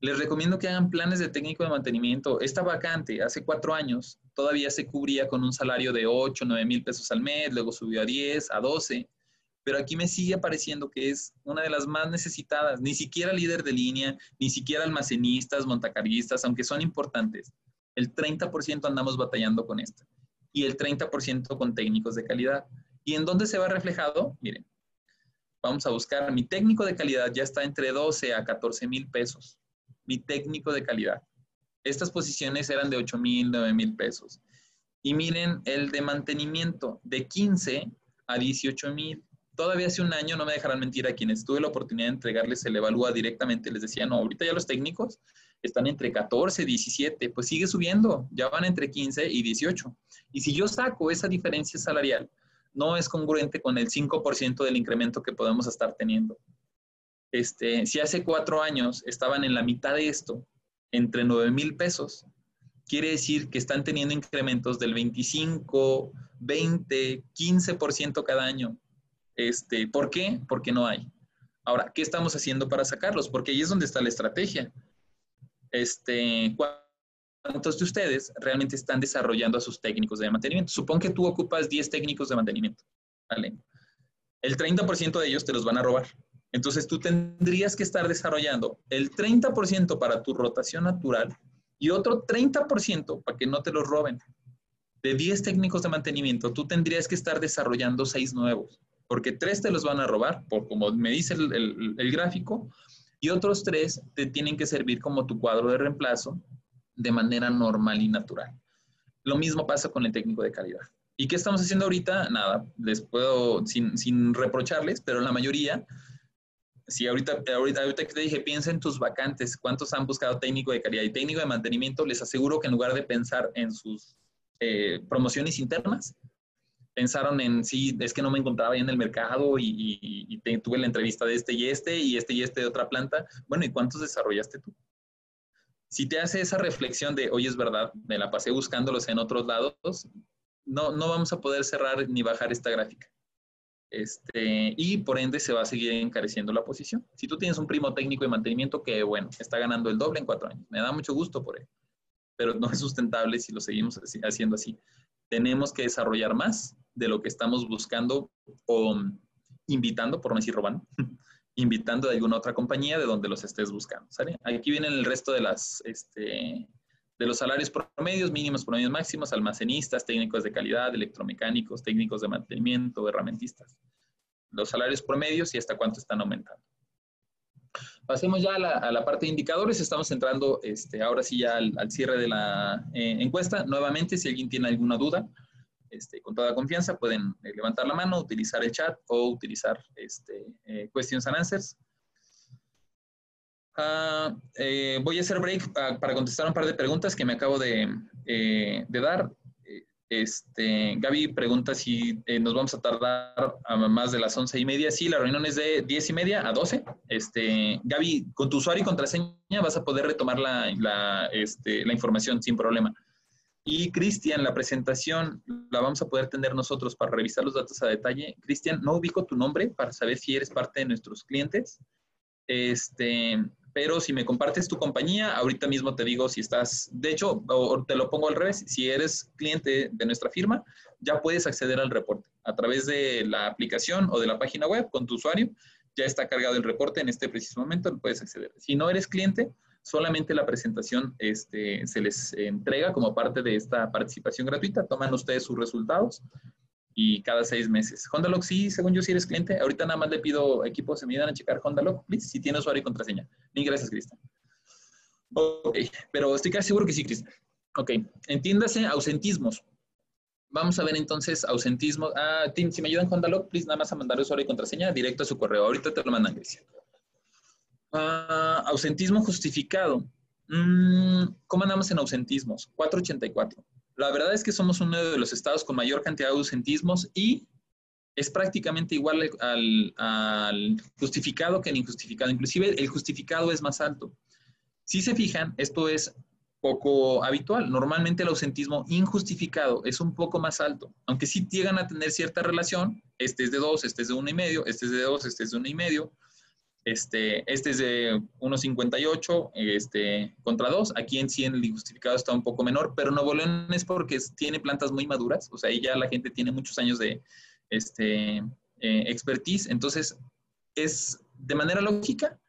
les recomiendo que hagan planes de técnico de mantenimiento. Esta vacante hace cuatro años todavía se cubría con un salario de 8, 9 mil pesos al mes, luego subió a 10, a 12, pero aquí me sigue apareciendo que es una de las más necesitadas. Ni siquiera líder de línea, ni siquiera almacenistas, montacarguistas, aunque son importantes. El 30% andamos batallando con esto y el 30% con técnicos de calidad. ¿Y en dónde se va reflejado? Miren, vamos a buscar, mi técnico de calidad ya está entre 12 a 14 mil pesos mi técnico de calidad. Estas posiciones eran de 8 mil, 9 mil pesos. Y miren el de mantenimiento, de 15 a 18 mil. Todavía hace un año, no me dejarán mentir, a quienes tuve la oportunidad de entregarles el evalúa directamente, les decía, no, ahorita ya los técnicos están entre 14, 17, pues sigue subiendo, ya van entre 15 y 18. Y si yo saco esa diferencia salarial, no es congruente con el 5% del incremento que podemos estar teniendo. Este, si hace cuatro años estaban en la mitad de esto, entre 9 mil pesos, quiere decir que están teniendo incrementos del 25, 20, 15% cada año. Este, ¿Por qué? Porque no hay. Ahora, ¿qué estamos haciendo para sacarlos? Porque ahí es donde está la estrategia. Este, ¿Cuántos de ustedes realmente están desarrollando a sus técnicos de mantenimiento? Supón que tú ocupas 10 técnicos de mantenimiento. ¿vale? El 30% de ellos te los van a robar. Entonces tú tendrías que estar desarrollando el 30% para tu rotación natural y otro 30% para que no te los roben. De 10 técnicos de mantenimiento, tú tendrías que estar desarrollando 6 nuevos, porque 3 te los van a robar, por como me dice el, gráfico, y otros 3 te tienen que servir como tu cuadro de reemplazo de manera normal y natural. Lo mismo pasa con el técnico de calidad. ¿Y qué estamos haciendo ahorita? Nada, les puedo, sin reprocharles, pero la mayoría si ahorita, ahorita, ahorita que te dije, piensa en tus vacantes, cuántos han buscado técnico de calidad y técnico de mantenimiento, les aseguro que en lugar de pensar en sus eh, promociones internas, pensaron en, sí, es que no me encontraba ahí en el mercado y, y, tuve la entrevista de este y este y este y este de otra planta. Bueno, ¿y cuántos desarrollaste tú? Si te hace esa reflexión de, oye, es verdad, me la pasé buscándolos en otros lados, no, no vamos a poder cerrar ni bajar esta gráfica. Este, y por ende se va a seguir encareciendo la posición. Si tú tienes un primo técnico de mantenimiento que, bueno, está ganando el doble en cuatro años, me da mucho gusto por él, pero no es sustentable si lo seguimos haciendo así. Tenemos que desarrollar más de lo que estamos buscando o invitando, por no decir robando, invitando de alguna otra compañía de donde los estés buscando. Aquí vienen el resto de las, este, de los salarios promedios, mínimos, promedios máximos, almacenistas, técnicos de calidad, electromecánicos, técnicos de mantenimiento, herramentistas. Los salarios promedios y hasta cuánto están aumentando. Pasemos ya a la, parte de indicadores. Estamos entrando este, ahora sí ya al, cierre de la eh, encuesta. Nuevamente, si alguien tiene alguna duda, este, con toda confianza pueden eh, levantar la mano, utilizar el chat o utilizar este, eh, questions and answers. Ah, eh, voy a hacer break ah, para contestar un par de preguntas que me acabo de, eh, dar. Este, Gaby pregunta si eh, nos vamos a tardar a más de las once y media. Sí, la reunión es de diez y media a doce. Este, Gaby, con tu usuario y contraseña vas a poder retomar la, la, este, la información sin problema. Y Cristian, la presentación la vamos a poder tener nosotros para revisar los datos a detalle. Cristian, no ubico tu nombre para saber si eres parte de nuestros clientes. Este, pero si me compartes tu compañía, ahorita mismo te digo si estás, de hecho, o te lo pongo al revés, si eres cliente de nuestra firma, ya puedes acceder al reporte a través de la aplicación o de la página web con tu usuario. Ya está cargado el reporte en este preciso momento, puedes acceder. Si no eres cliente, solamente la presentación este, se les entrega como parte de esta participación gratuita. Toman ustedes sus resultados y cada seis meses. HondaLock, sí, según yo, si eres cliente. Ahorita nada más le pido equipos, se me ayudan a checar HondaLock, please, si tiene usuario y contraseña. Gracias, Cristian. Ok, pero estoy casi seguro que sí, Cristian. Ok, entiéndase ausentismos. Vamos a ver entonces ausentismo. Ah, Tim, si me ayudan HondaLock, please, nada más a mandar usuario y contraseña directo a su correo. Ahorita te lo mandan, Cristian. Ah, ausentismo justificado. Mm, ¿Cómo andamos en ausentismos? 484. La verdad es que somos uno de los estados con mayor cantidad de ausentismos y es prácticamente igual al, justificado que el injustificado. Inclusive el justificado es más alto. Si se fijan, esto es poco habitual. Normalmente el ausentismo injustificado es un poco más alto, aunque sí llegan a tener cierta relación. Este es de 2, este es de 1,5, este es de 2, este es de 1,5. Este, este es de 1.58 este, contra 2. Aquí en sí el injustificado está un poco menor, pero Nuevo León es porque tiene plantas muy maduras, o sea, ahí ya la gente tiene muchos años de este, eh, expertise. Entonces, es de manera lógica,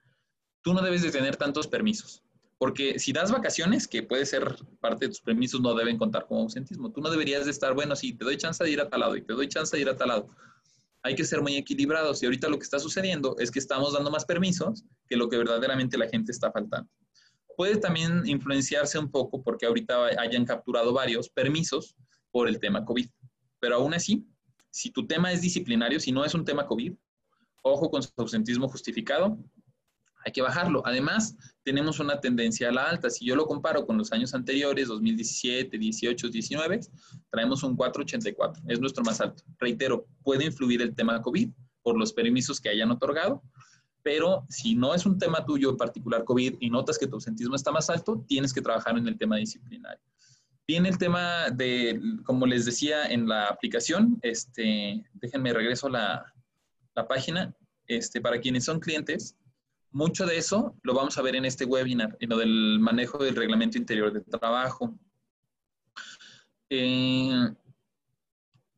tú no debes de tener tantos permisos. Porque si das vacaciones, que puede ser parte de tus permisos, no deben contar como ausentismo. Tú no deberías de estar, bueno, si te doy chance de ir a tal lado y te doy chance de ir a tal lado hay que ser muy equilibrados y ahorita lo que está sucediendo es que estamos dando más permisos que lo que verdaderamente la gente está faltando. puede también influenciarse un poco porque ahorita hayan capturado varios permisos por el tema COVID. Pero aún así, si tu tema es disciplinario, si no es un tema COVID, ojo con su ausentismo justificado, hay que bajarlo. Además, tenemos una tendencia a la alta. Si yo lo comparo con los años anteriores, 2017, 18, 19, traemos un 484. Es nuestro más alto. Reitero, puede influir el tema COVID por los permisos que hayan otorgado, pero si no es un tema tuyo en particular COVID y notas que tu ausentismo está más alto, tienes que trabajar en el tema disciplinario. Viene el tema de, como les decía en la aplicación, este, déjenme regreso a la, la página, este, para quienes son clientes, mucho de eso lo vamos a ver en este webinar, en lo del manejo del reglamento interior de trabajo. Eh,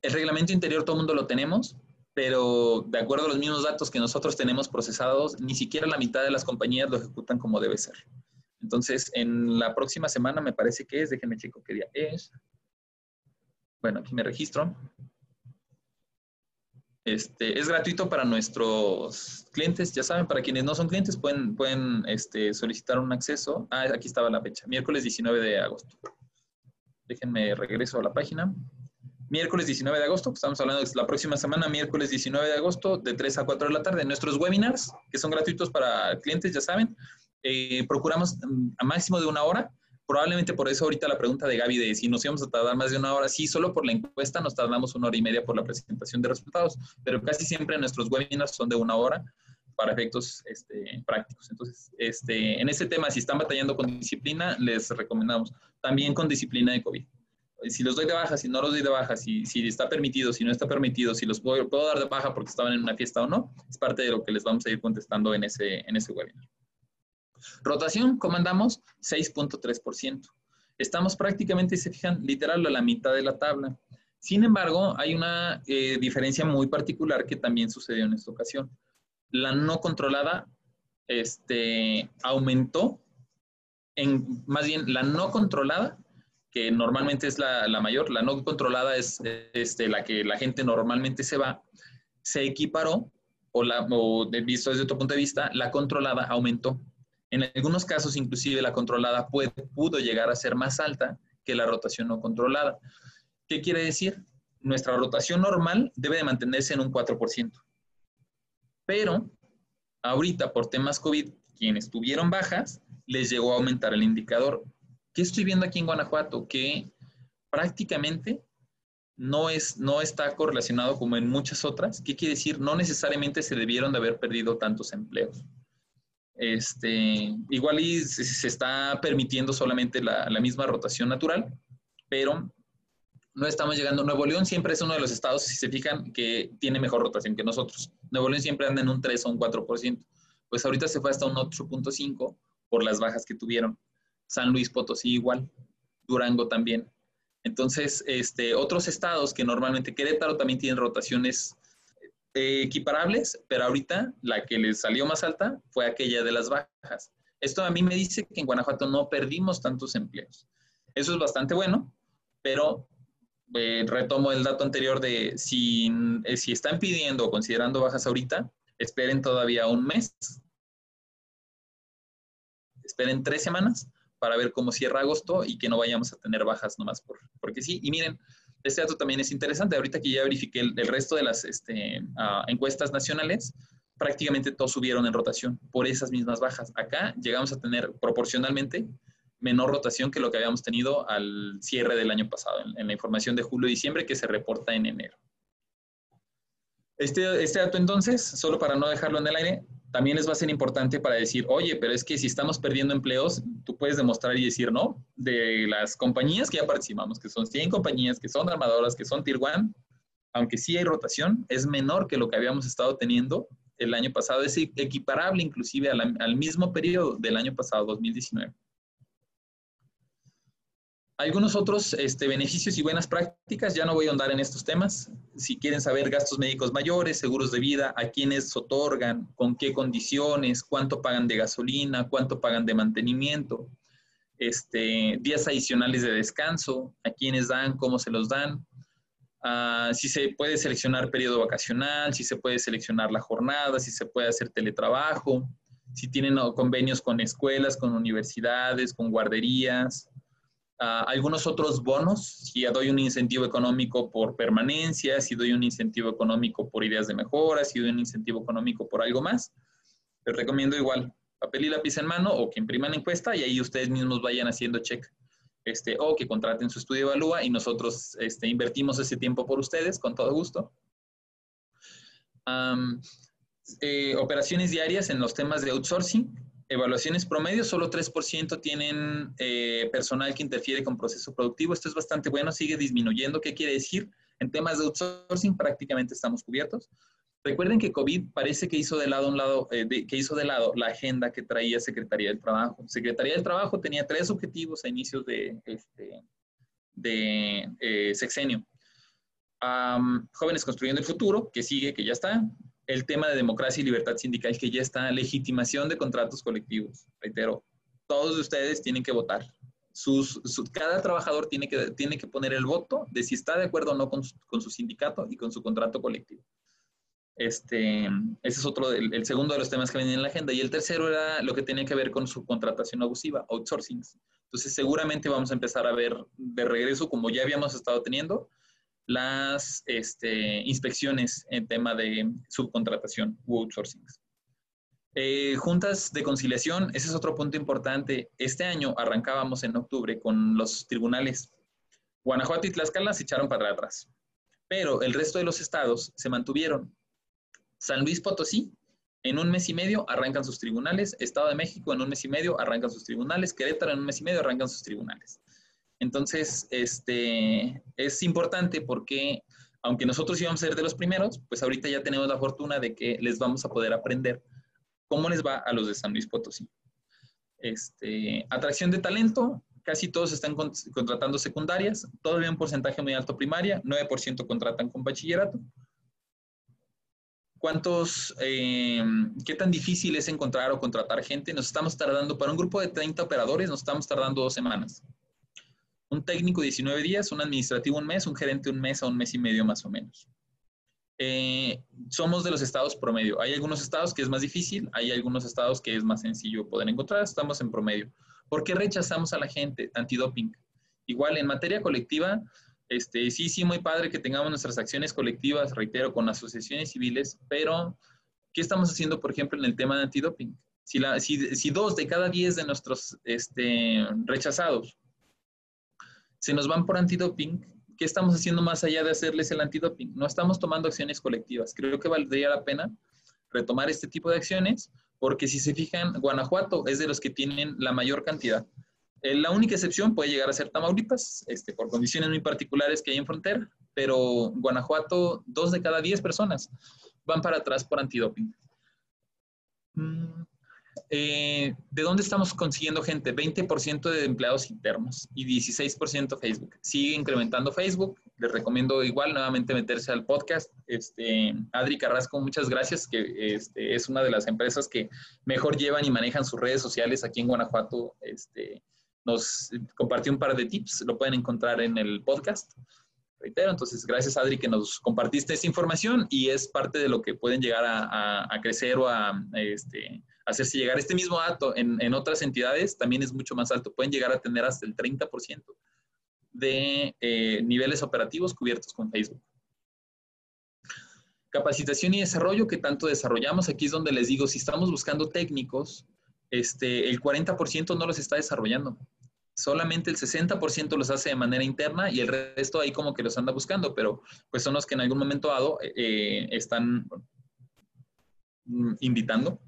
el reglamento interior todo el mundo lo tenemos, pero de acuerdo a los mismos datos que nosotros tenemos procesados, ni siquiera la mitad de las compañías lo ejecutan como debe ser. Entonces, en la próxima semana me parece que es, déjenme checo qué día es. Bueno, aquí me registro. Este, es gratuito para nuestros clientes, ya saben, para quienes no son clientes pueden, pueden este, solicitar un acceso. Ah, aquí estaba la fecha, miércoles 19 de agosto. Déjenme regreso a la página. Miércoles 19 de agosto, estamos hablando de la próxima semana, miércoles 19 de agosto, de 3 a 4 de la tarde. Nuestros webinars, que son gratuitos para clientes, ya saben, eh, procuramos mm, a máximo de una hora Probablemente por eso ahorita la pregunta de Gaby de si nos íbamos a tardar más de una hora, sí, solo por la encuesta nos tardamos una hora y media por la presentación de resultados, pero casi siempre nuestros webinars son de una hora para efectos este, prácticos. Entonces, este, en ese tema, si están batallando con disciplina, les recomendamos también con disciplina de COVID. Si los doy de baja, si no los doy de baja, si, si está permitido, si no está permitido, si los puedo, puedo, dar de baja porque estaban en una fiesta o no, es parte de lo que les vamos a ir contestando en ese, en ese webinar. Rotación, comandamos 6.3%. Estamos prácticamente, se fijan, literal a la mitad de la tabla. Sin embargo, hay una eh, diferencia muy particular que también sucedió en esta ocasión. La no controlada este, aumentó, en, más bien la no controlada, que normalmente es la, mayor, la no controlada es este, la que la gente normalmente se va, se equiparó, o, la, o visto desde otro punto de vista, la controlada aumentó. En algunos casos, inclusive, la controlada pudo llegar a ser más alta que la rotación no controlada. ¿Qué quiere decir? Nuestra rotación normal debe de mantenerse en un 4%. Pero ahorita, por temas COVID, quienes tuvieron bajas, les llegó a aumentar el indicador. ¿Qué estoy viendo aquí en Guanajuato? Que prácticamente no, es, no está correlacionado como en muchas otras. ¿Qué quiere decir? No necesariamente se debieron de haber perdido tantos empleos. Este, igual y se, está permitiendo solamente la, misma rotación natural, pero no estamos llegando. Nuevo León siempre es uno de los estados, si se fijan, que tiene mejor rotación que nosotros. Nuevo León siempre anda en un 3 o un 4%. Pues ahorita se fue hasta un 8.5 por las bajas que tuvieron. San Luis Potosí igual, Durango también. Entonces, este, otros estados que normalmente Querétaro también tienen rotaciones eh, equiparables, pero ahorita la que les salió más alta fue aquella de las bajas. Esto a mí me dice que en Guanajuato no perdimos tantos empleos. Eso es bastante bueno, pero eh, retomo el dato anterior de si, eh, si están pidiendo o considerando bajas ahorita, esperen todavía un mes, esperen tres semanas para ver cómo cierra agosto y que no vayamos a tener bajas nomás por, porque sí. Y miren, este dato también es interesante. Ahorita que ya verifiqué el, resto de las este, ah, encuestas nacionales, prácticamente todos subieron en rotación por esas mismas bajas. Acá llegamos a tener proporcionalmente menor rotación que lo que habíamos tenido al cierre del año pasado, en, la información de julio y diciembre que se reporta en enero. Este, este dato entonces, solo para no dejarlo en el aire, también les va a ser importante para decir, oye, pero es que si estamos perdiendo empleos, tú puedes demostrar y decir, no, de las compañías que ya participamos, que son 100 compañías, que son armadoras, que son Tier 1, aunque sí hay rotación, es menor que lo que habíamos estado teniendo el año pasado, es equiparable inclusive al mismo periodo del año pasado, 2019 algunos otros este, beneficios y buenas prácticas, ya no voy a andar en estos temas. Si quieren saber gastos médicos mayores, seguros de vida, a quiénes otorgan, con qué condiciones, cuánto pagan de gasolina, cuánto pagan de mantenimiento, este, días adicionales de descanso, a quiénes dan, cómo se los dan, ah, si se puede seleccionar periodo vacacional, si se puede seleccionar la jornada, si se puede hacer teletrabajo, si tienen convenios con escuelas, con universidades, con guarderías, ah, algunos otros bonos, si doy un incentivo económico por permanencia, si doy un incentivo económico por ideas de mejora, si doy un incentivo económico por algo más. Les recomiendo igual papel y lápiz en mano o que impriman encuesta y ahí ustedes mismos vayan haciendo check. Este, o que contraten su estudio Evalúa y nosotros este, invertimos ese tiempo por ustedes con todo gusto. Eh, operaciones diarias en los temas de outsourcing. Evaluaciones promedio, solo 3% tienen eh, personal que interfiere con proceso productivo. Esto es bastante bueno, sigue disminuyendo. ¿Qué quiere decir? En temas de outsourcing prácticamente estamos cubiertos. Recuerden que COVID parece que hizo de lado un lado, eh, que hizo de lado la agenda que traía Secretaría del Trabajo. Secretaría del Trabajo tenía tres objetivos a inicios de, este, de sexenio. jóvenes construyendo el futuro, que sigue, que ya está el tema de democracia y libertad sindical que ya está, legitimación de contratos colectivos. Reitero, todos ustedes tienen que votar. Cada trabajador tiene que, tiene que poner el voto de si está de acuerdo o no con su, sindicato y con su contrato colectivo. Este, ese es otro, el, segundo de los temas que venían en la agenda. Y el tercero era lo que tenía que ver con su contratación abusiva, outsourcing. Entonces, seguramente vamos a empezar a ver de regreso, como ya habíamos estado teniendo, las este, inspecciones en tema de subcontratación u outsourcing. Eh, juntas de conciliación, ese es otro punto importante. Este año arrancábamos en octubre con los tribunales. Guanajuato y Tlaxcala se echaron para atrás, pero el resto de los estados se mantuvieron. San Luis Potosí, en un mes y medio arrancan sus tribunales. Estado de México, en un mes y medio arrancan sus tribunales. Querétaro, en un mes y medio arrancan sus tribunales. Entonces, este, es importante porque aunque nosotros íbamos a ser de los primeros, pues ahorita ya tenemos la fortuna de que les vamos a poder aprender cómo les va a los de San Luis Potosí. Este, atracción de talento, casi todos están contratando secundarias, todavía un porcentaje muy alto primaria, 9% contratan con bachillerato. ¿Cuántos, eh, qué tan difícil es encontrar o contratar gente? Nos estamos tardando, para un grupo de 30 operadores, nos estamos tardando dos semanas un técnico 19 días, un administrativo un mes, un gerente un mes a un mes y medio más o menos. Eh, somos de los estados promedio. Hay algunos estados que es más difícil, hay algunos estados que es más sencillo poder encontrar, estamos en promedio. ¿Por qué rechazamos a la gente? Antidoping. Igual en materia colectiva, este, sí, sí, muy padre que tengamos nuestras acciones colectivas, reitero, con asociaciones civiles, pero ¿qué estamos haciendo, por ejemplo, en el tema de antidoping? Si, la, si, si dos de cada diez de nuestros este, rechazados se nos van por antidoping, ¿qué estamos haciendo más allá de hacerles el antidoping? No estamos tomando acciones colectivas. Creo que valdría la pena retomar este tipo de acciones, porque si se fijan, Guanajuato es de los que tienen la mayor cantidad. Eh, la única excepción puede llegar a ser Tamaulipas, este, por condiciones muy particulares que hay en frontera, pero Guanajuato, dos de cada diez personas van para atrás por antidoping. Mm, eh, ¿de dónde estamos consiguiendo gente? 20% de empleados internos y 16% Facebook. Sigue incrementando Facebook. Les recomiendo igual nuevamente meterse al podcast. Este, Adri Carrasco, muchas gracias, que este, es una de las empresas que mejor llevan y manejan sus redes sociales aquí en Guanajuato. Este, nos compartió un par de tips, lo pueden encontrar en el podcast. Reitero, entonces gracias Adri que nos compartiste esta información y es parte de lo que pueden llegar a, a crecer o a, este, hacerse llegar. Este mismo dato en, otras entidades también es mucho más alto. Pueden llegar a tener hasta el 30% de eh, niveles operativos cubiertos con Facebook. Capacitación y desarrollo que tanto desarrollamos. Aquí es donde les digo, si estamos buscando técnicos, este, el 40% no los está desarrollando. Solamente el 60% los hace de manera interna y el resto ahí como que los anda buscando, pero pues son los que en algún momento dado eh, están mm, invitando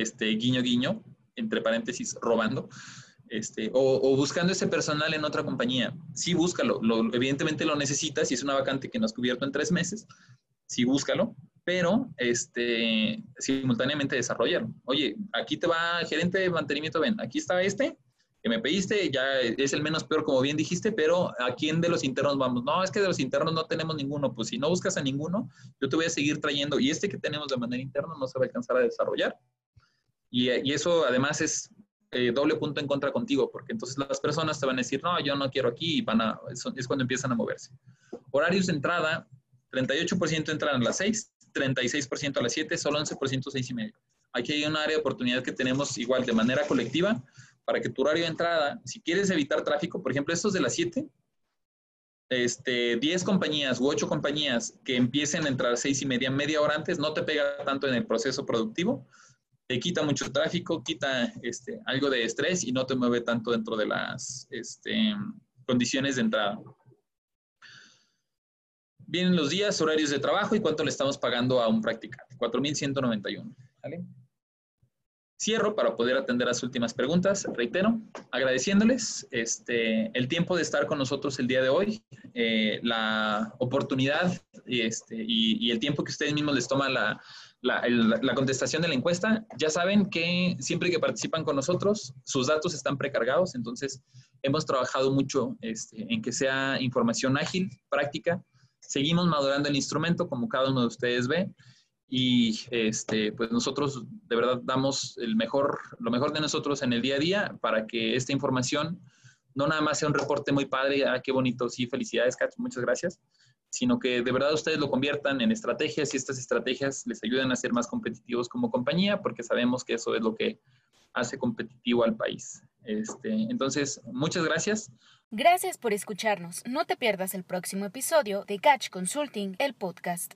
este, guiño, guiño, entre paréntesis, robando, este, o, buscando ese personal en otra compañía. Sí, búscalo. evidentemente lo necesitas y es una vacante que no has cubierto en tres meses. Sí, búscalo, pero este, simultáneamente desarrollarlo. Oye, aquí te va gerente de mantenimiento, ven, aquí está este, que me pediste, ya es el menos peor, como bien dijiste, pero ¿a quién de los internos vamos? No, es que de los internos no tenemos ninguno. Pues si no buscas a ninguno, yo te voy a seguir trayendo. Y este que tenemos de manera interna no se va a alcanzar a desarrollar. Y, eso además es eh, doble punto en contra contigo, porque entonces las personas te van a decir, no, yo no quiero aquí, y van a, es, cuando empiezan a moverse. Horarios de entrada, 38% entran a las 6, 36% a las 7, solo 11% 6 y medio. Aquí hay un área de oportunidad que tenemos igual de manera colectiva para que tu horario de entrada, si quieres evitar tráfico, por ejemplo, estos de las 7, este, 10 compañías u 8 compañías que empiecen a entrar 6 y media, media hora antes, no te pega tanto en el proceso productivo, te quita mucho tráfico, quita este, algo de estrés y no te mueve tanto dentro de las este, condiciones de entrada. Vienen los días, horarios de trabajo y cuánto le estamos pagando a un practicante. 4.191. ¿vale? Cierro para poder atender las últimas preguntas. Reitero, agradeciéndoles este, el tiempo de estar con nosotros el día de hoy, eh, la oportunidad este, y, el tiempo que ustedes mismos les toma la, la, contestación de la encuesta. Ya saben que siempre que participan con nosotros, sus datos están precargados, entonces hemos trabajado mucho este, en que sea información ágil, práctica. Seguimos madurando el instrumento, como cada uno de ustedes ve y este, pues nosotros de verdad damos el mejor, lo mejor de nosotros en el día a día para que esta información no nada más sea un reporte muy padre, ah, qué bonito, sí, felicidades, Kat, muchas gracias, sino que de verdad ustedes lo conviertan en estrategias y estas estrategias les ayuden a ser más competitivos como compañía, porque sabemos que eso es lo que hace competitivo al país. Este, entonces, muchas gracias. Gracias por escucharnos. No te pierdas el próximo episodio de Catch Consulting, el podcast.